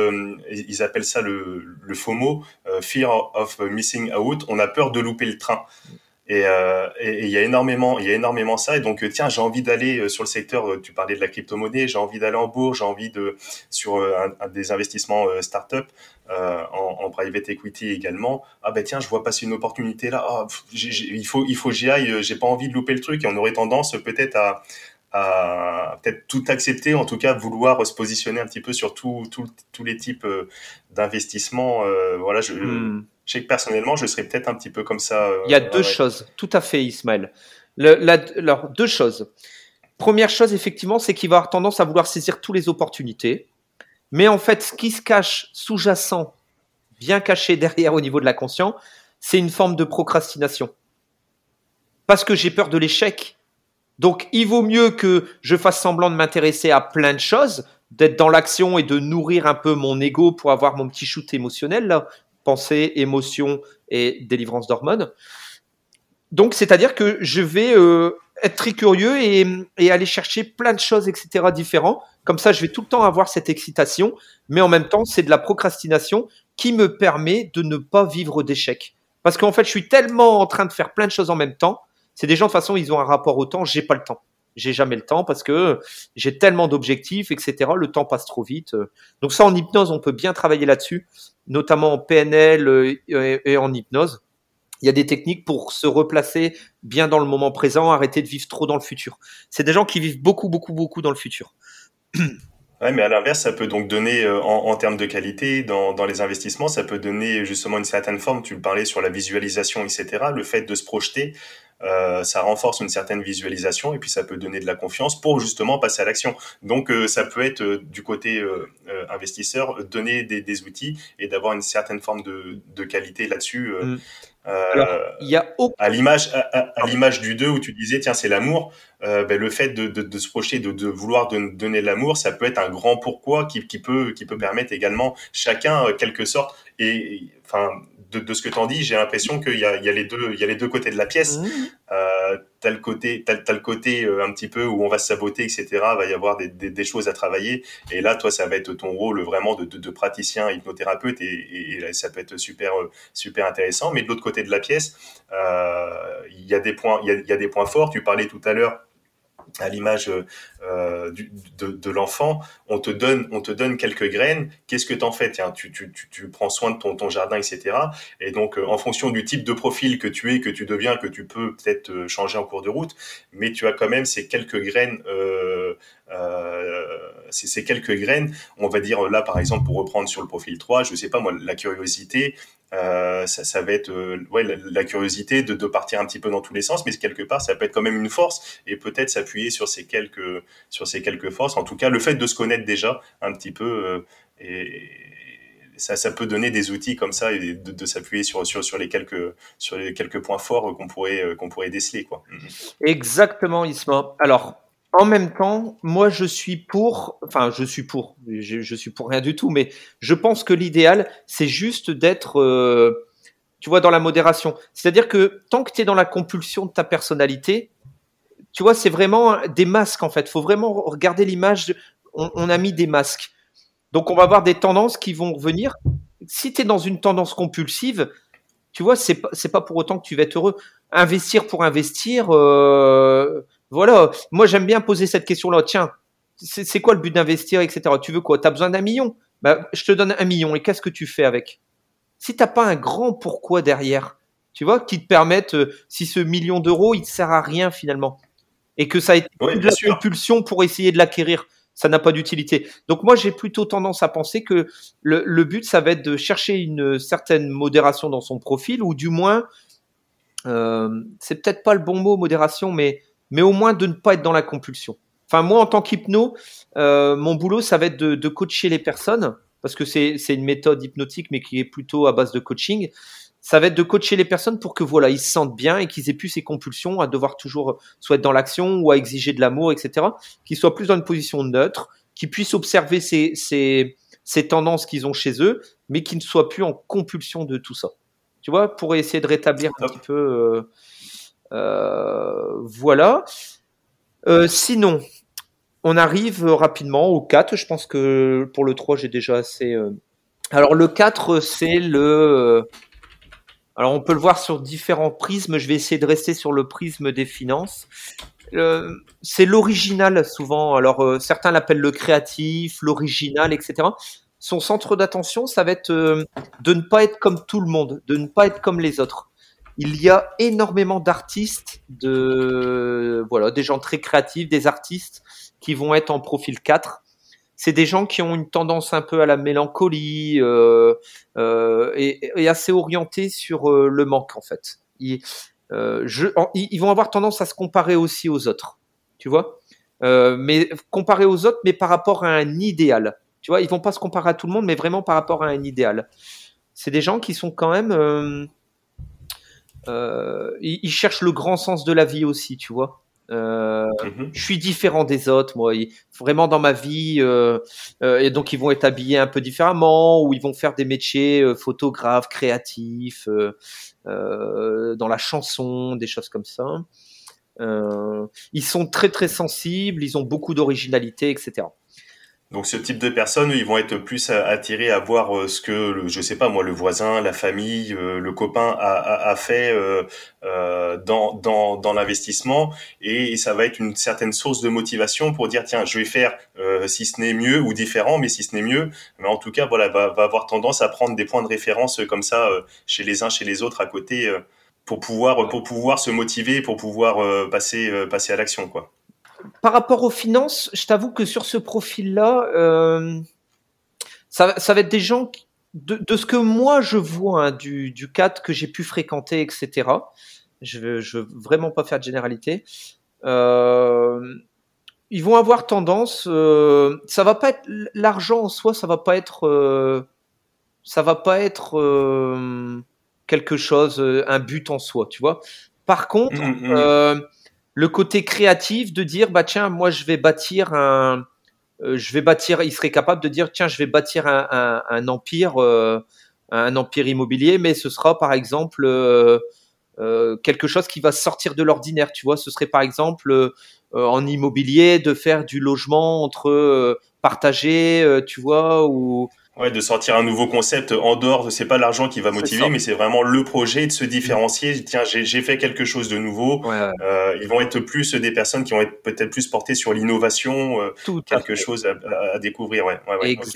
ils appellent ça le, le FOMO, Fear of Missing Out. On a peur de louper le train. Euh, et il y a énormément, y a énormément ça. Et donc, euh, tiens, j'ai envie d'aller euh, sur le secteur. Tu parlais de la crypto-monnaie. J'ai envie d'aller en bourse. J'ai envie de sur des investissements start-up en, en, private equity également. Ah ben tiens, je vois passer une opportunité là. Ah, il faut, il faut j'y aille. J'ai pas envie de louper le truc. Et on aurait tendance peut-être à à peut-être tout accepter, en tout cas vouloir se positionner un petit peu sur tous les types d'investissements. voilà, je, hmm. Je sais que personnellement, je serais peut-être un petit peu comme ça. Euh, Il y a deux choses, tout à fait, Ismaël. Le, alors, deux choses. Première chose, effectivement, c'est qu'il va avoir tendance à vouloir saisir toutes les opportunités. Mais en fait, ce qui se cache sous-jacent, bien caché derrière au niveau de la conscience, c'est une forme de procrastination. Parce que j'ai peur de l'échec. Donc, il vaut mieux que je fasse semblant de m'intéresser à plein de choses, d'être dans l'action et de nourrir un peu mon ego pour avoir mon petit shoot émotionnel, là, pensée, émotion et délivrance d'hormones. Donc, c'est-à-dire que je vais euh, être très curieux et, et, aller chercher plein de choses, etc., différents. Comme ça, je vais tout le temps avoir cette excitation, mais en même temps, c'est de la procrastination qui me permet de ne pas vivre d'échecs. Parce qu'en fait, je suis tellement en train de faire plein de choses en même temps. C'est des gens, de toute façon, ils ont un rapport au temps. J'ai pas le temps. J'ai jamais le temps parce que j'ai tellement d'objectifs, etc. Le temps passe trop vite. Donc ça, en hypnose, on peut bien travailler là-dessus, notamment en PNL euh, et en hypnose. Il y a des techniques pour se replacer bien dans le moment présent, arrêter de vivre trop dans le futur. C'est des gens qui vivent beaucoup, beaucoup, beaucoup dans le futur. Ouais, mais à l'inverse, ça peut donc donner, euh, en, termes de qualité, dans, les investissements, ça peut donner justement une certaine forme. Tu le parlais sur la visualisation, etc. Le fait de se projeter, euh, ça renforce une certaine visualisation et puis ça peut donner de la confiance pour justement passer à l'action. Donc euh, ça peut être euh, du côté euh, investisseur donner des, des, outils et d'avoir une certaine forme de, de qualité là-dessus. Mm. Alors, il y a à l'image à, à l'image du 2 où tu disais tiens c'est l'amour ben, le fait de, de, de se projeter de, de vouloir donner de l'amour ça peut être un grand pourquoi qui, qui peut qui peut permettre également chacun quelque sorte et enfin de, ce que tu en dis, j'ai l'impression qu'il y a, il y, a les deux, il y a les deux côtés de la pièce. Mmh. Euh, t'as le côté, t'as, le côté euh, un petit peu où on va se saboter, etc. Va y avoir des, des, choses à travailler. Et là, toi, ça va être ton rôle vraiment de, de, praticien hypnothérapeute et, et, ça peut être super, euh, super intéressant. Mais de l'autre côté de la pièce, euh, il y a des points, il y a, des points forts. Tu parlais tout à l'heure à l'image euh, de, l'enfant, on te donne, on te donne quelques graines. Qu'est-ce que t'en fais? Tu, tu, tu, tu, prends soin de ton, jardin, etc. Et donc, euh, en fonction du type de profil que tu es, que tu deviens, que tu peux peut-être euh, changer en cours de route, mais tu as quand même ces quelques graines. Euh, euh, ces, quelques graines, on va dire là par exemple pour reprendre sur le profil 3, je sais pas moi, la curiosité, euh, ça, va être euh, ouais, la, curiosité de, partir un petit peu dans tous les sens, mais quelque part, ça peut être quand même une force et peut-être s'appuyer sur ces quelques sur ces quelques forces. En tout cas, le fait de se connaître déjà un petit peu euh, ça, peut donner des outils comme ça et de, de s'appuyer sur, sur, sur les quelques sur les quelques points forts qu'on pourrait qu'on pourrait déceler quoi. Exactement, Isma. Alors en même temps, moi, je suis pour, enfin, je suis pour, je, suis pour rien du tout, mais je pense que l'idéal, c'est juste d'être, euh, tu vois, dans la modération. C'est-à-dire que tant que tu es dans la compulsion de ta personnalité, tu vois, c'est vraiment des masques, en fait. faut vraiment regarder l'image. On, on, a mis des masques. Donc, on va avoir des tendances qui vont revenir. Si tu es dans une tendance compulsive, tu vois, c'est pas, pas pour autant que tu vas être heureux. Investir pour investir, euh, voilà, moi j'aime bien poser cette question-là. Tiens, c'est quoi le but d'investir, etc. Tu veux quoi? Tu as besoin d'un million? Bah, Je te donne un million et qu'est-ce que tu fais avec? Si t'as pas un grand pourquoi derrière, tu vois, qui te permette, euh, si ce million d'euros, il ne sert à rien finalement, et que ça a été de la pour essayer de l'acquérir, ça n'a pas d'utilité. Donc moi j'ai plutôt tendance à penser que le, le, but, ça va être de chercher une certaine modération dans son profil, ou du moins, euh, c'est peut-être pas le bon mot modération, mais mais au moins de ne pas être dans la compulsion. Enfin, moi, en tant qu'hypno, euh, mon boulot, ça va être de, de coacher les personnes, parce que c'est une méthode hypnotique, mais qui est plutôt à base de coaching. Ça va être de coacher les personnes pour que voilà, ils se sentent bien et qu'ils aient plus ces compulsions à devoir toujours soit être dans l'action ou à exiger de l'amour, etc. Qu'ils soient plus dans une position neutre, qu'ils puissent observer ces, ces, ces tendances qu'ils ont chez eux, mais qu'ils ne soient plus en compulsion de tout ça. Tu vois, pour essayer de rétablir un petit peu. Euh, euh, voilà. Euh, sinon, on arrive rapidement au 4. Je pense que pour le 3, j'ai déjà assez. Euh, alors, le 4, c'est le. Alors, on peut le voir sur différents prismes. Je vais essayer de rester sur le prisme des finances. Euh, c'est l'original souvent. Alors, euh, certains l'appellent le créatif, l'original, etc. Son centre d'attention, ça va être de ne pas être comme tout le monde, de ne pas être comme les autres il y a énormément d'artistes, de voilà, des gens très créatifs, des artistes qui vont être en profil 4. C'est des gens qui ont une tendance un peu à la mélancolie euh, euh, et, et, assez orientés sur euh, le manque en fait. Ils, euh, je, ils vont avoir tendance à se comparer aussi aux autres, tu vois. Euh, mais comparer aux autres, mais par rapport à un idéal Tu vois, ils vont pas se comparer à tout le monde, mais vraiment par rapport à un idéal. C'est des gens qui sont quand même, euh, ils, ils cherchent le grand sens de la vie aussi, tu vois. Euh, Mhm. je suis différent des autres, moi. Vraiment dans ma vie, euh, euh, et donc ils vont être habillés un peu différemment, ou ils vont faire des métiers euh, photographes, créatifs, euh, euh, dans la chanson, des choses comme ça. Euh, ils sont très très sensibles, ils ont beaucoup d'originalité, etc. Donc ce type de personnes, ils vont être plus attirés à voir euh, ce que, je sais pas moi, le voisin, la famille, euh, le copain a, fait euh, dans, l'investissement, et, ça va être une certaine source de motivation pour dire tiens, je vais faire si ce n'est mieux ou différent, mais si ce n'est mieux, mais en tout cas voilà, va, va avoir tendance à prendre des points de référence comme ça chez les uns, chez les autres à côté. pour pouvoir pour pouvoir se motiver pour pouvoir passer passer à l'action quoi Par rapport aux finances, je t'avoue que sur ce profil-là, euh, ça, va- ça va être des gens qui- de, de ce que moi je vois hein, du, du cadre que j'ai pu fréquenter, etc. Je veux, je veux vraiment pas faire de généralité. Euh, ils vont avoir tendance, euh, ça va pas être l'argent en soi, ça va pas être, euh, ça va pas être euh, quelque chose, un but en soi, tu vois. Par contre, Mhm, mhm. Le côté créatif de dire bah tiens moi je vais bâtir un euh, je vais bâtir il serait capable de dire tiens je vais bâtir un, empire euh, un empire immobilier mais ce sera par exemple euh, quelque chose qui va sortir de l'ordinaire. Tu vois ce serait par exemple en immobilier de faire du logement entre partagé tu vois ou Ouais, de sortir un nouveau concept en dehors, c'est pas l'argent qui va motiver, mais c'est vraiment le projet de se différencier. Tiens, j'ai fait quelque chose de nouveau. ouais, ouais, Euh, ils vont être plus des personnes qui vont être peut-être plus portées sur l'innovation, euh, quelque chose à, à- découvrir. Ouais, ouais, ouais, ok.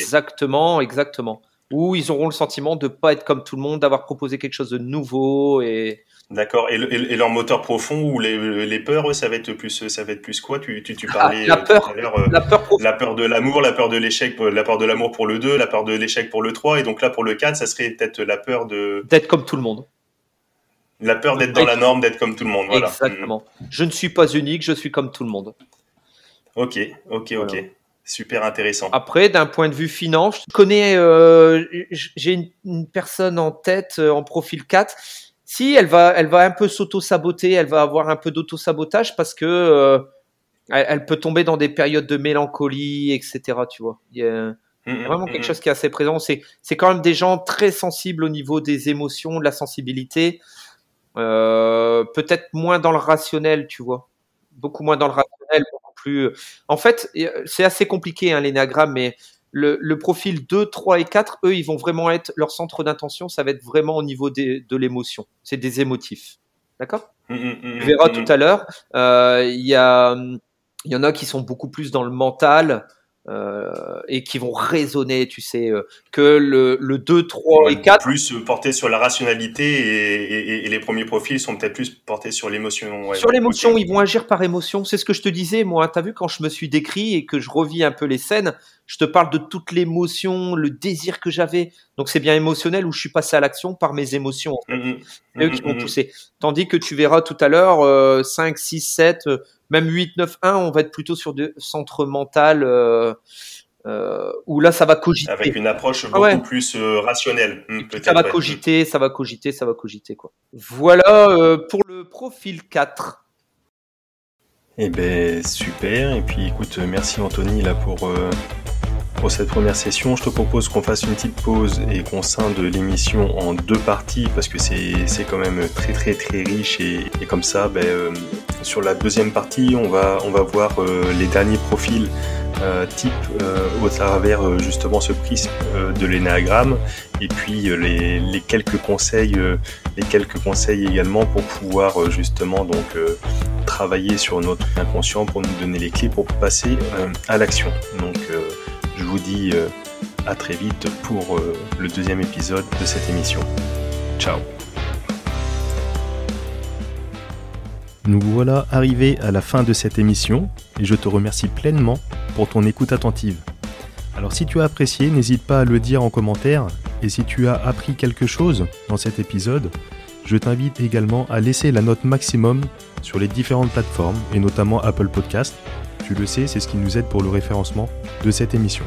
Exactement, Ou ils auront le sentiment de pas être comme tout le monde, d'avoir proposé quelque chose de nouveau et D'accord. Et, le- et, et leur moteur profond ou les, les peurs, ça va être plus, ça va être plus quoi? Tu, tu, tu parlais la euh, tout peur. à l'heure. euh, la peur. La peur de l'amour, la peur de l'échec, euh, la peur de l'amour pour le 2, la peur de l'échec pour le 3, et donc là pour le 4, ça serait peut-être la peur de d'être comme tout le monde. la peur d'être dans la norme, d'être comme tout le monde. Voilà. Exactement. Je ne suis pas unique, je suis comme tout le monde. Mm. Ok, ok, ok. Voilà. Super intéressant. Après, d'un point de vue finance, je connais, euh, j'ai une, une personne en tête euh, en profil 4. Si elle va, elle va un peu s'auto-saboter, elle va avoir un peu d'auto-sabotage parce que euh, elle, elle peut tomber dans des périodes de mélancolie, etc. Tu vois. Il y a, Il y a vraiment quelque mm. chose qui est assez présent. C'est, c'est quand même des gens très sensibles au niveau des émotions, de la sensibilité. Peut-être moins dans le rationnel, tu vois. Beaucoup moins dans le rationnel, plus. En fait, c'est assez compliqué, hein, l'énéagramme, mais le, le profil 2, 3 et 4, eux, ils vont vraiment être, leur centre d'intention, ça va être vraiment au niveau des, de l'émotion. C'est des émotifs. D'accord? Mm, mm, mm, Tu verras mm, tout à l'heure. Euh, Il y, a, il y en a qui sont beaucoup plus dans le mental euh, et qui vont raisonner, tu sais, euh, que le, le 2, 3 Ouais, et 4. Plus euh, porté sur la rationalité et, et- et les premiers profils sont peut-être plus portés sur l'émotion. ouais. Sur l'émotion, ils vont agir par émotion. C'est ce que je te disais, moi. T'as vu quand je me suis décrit et que je revis un peu les scènes, je te parle de toute l'émotion, le désir que j'avais. Donc c'est bien émotionnel où je suis passé à l'action par mes émotions. Mm, mm, C'est eux qui mm, vont mm. pousser. Tandis que tu verras tout à l'heure, euh, 5, 6, 7, euh, même 8, 9, 1, on va être plutôt sur des centres mental euh, euh, où là, ça va cogiter. Avec une approche Ah beaucoup ouais. plus euh, rationnelle. mm, Ça va ouais. cogiter, ça va cogiter, ça va cogiter. quoi. Voilà euh, pour le profil 4. Eh ben super, et puis écoute, merci Anthony là pour, euh, pour cette première session. Je te propose qu'on fasse une petite pause et qu'on scinde l'émission en deux parties parce que c'est quand même très très très riche et, et comme ça, ben, euh, sur la deuxième partie, on va, on va voir euh, les derniers profils euh, type au travers justement ce prisme de l'énéagramme et puis les, les quelques conseils, les quelques conseils également pour pouvoir justement donc travailler sur notre inconscient pour nous donner les clés pour passer à l'action. Donc je vous dis euh, à très vite pour euh, le deuxième épisode de cette émission. Ciao Nous voilà arrivés à la fin de cette émission et je te remercie pleinement pour ton écoute attentive. Alors si tu as apprécié, n'hésite pas à le dire en commentaire et si tu as appris quelque chose dans cet épisode, je t'invite également à laisser la note maximum sur les différentes plateformes et notamment Apple Podcast. Tu le sais, c'est ce qui nous aide pour le référencement de cette émission.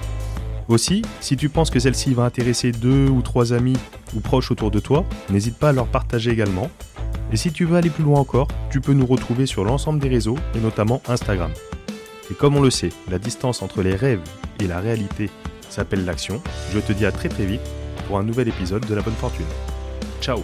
Aussi, si tu penses que celle-ci va intéresser deux ou trois amis ou proches autour de toi, n'hésite pas à leur partager également. Et si tu veux aller plus loin encore, tu peux nous retrouver sur l'ensemble des réseaux et notamment Instagram. Et comme on le sait, la distance entre les rêves et la réalité s'appelle l'action. Je te dis à très très vite pour un nouvel épisode de la bonne fortune. Ciao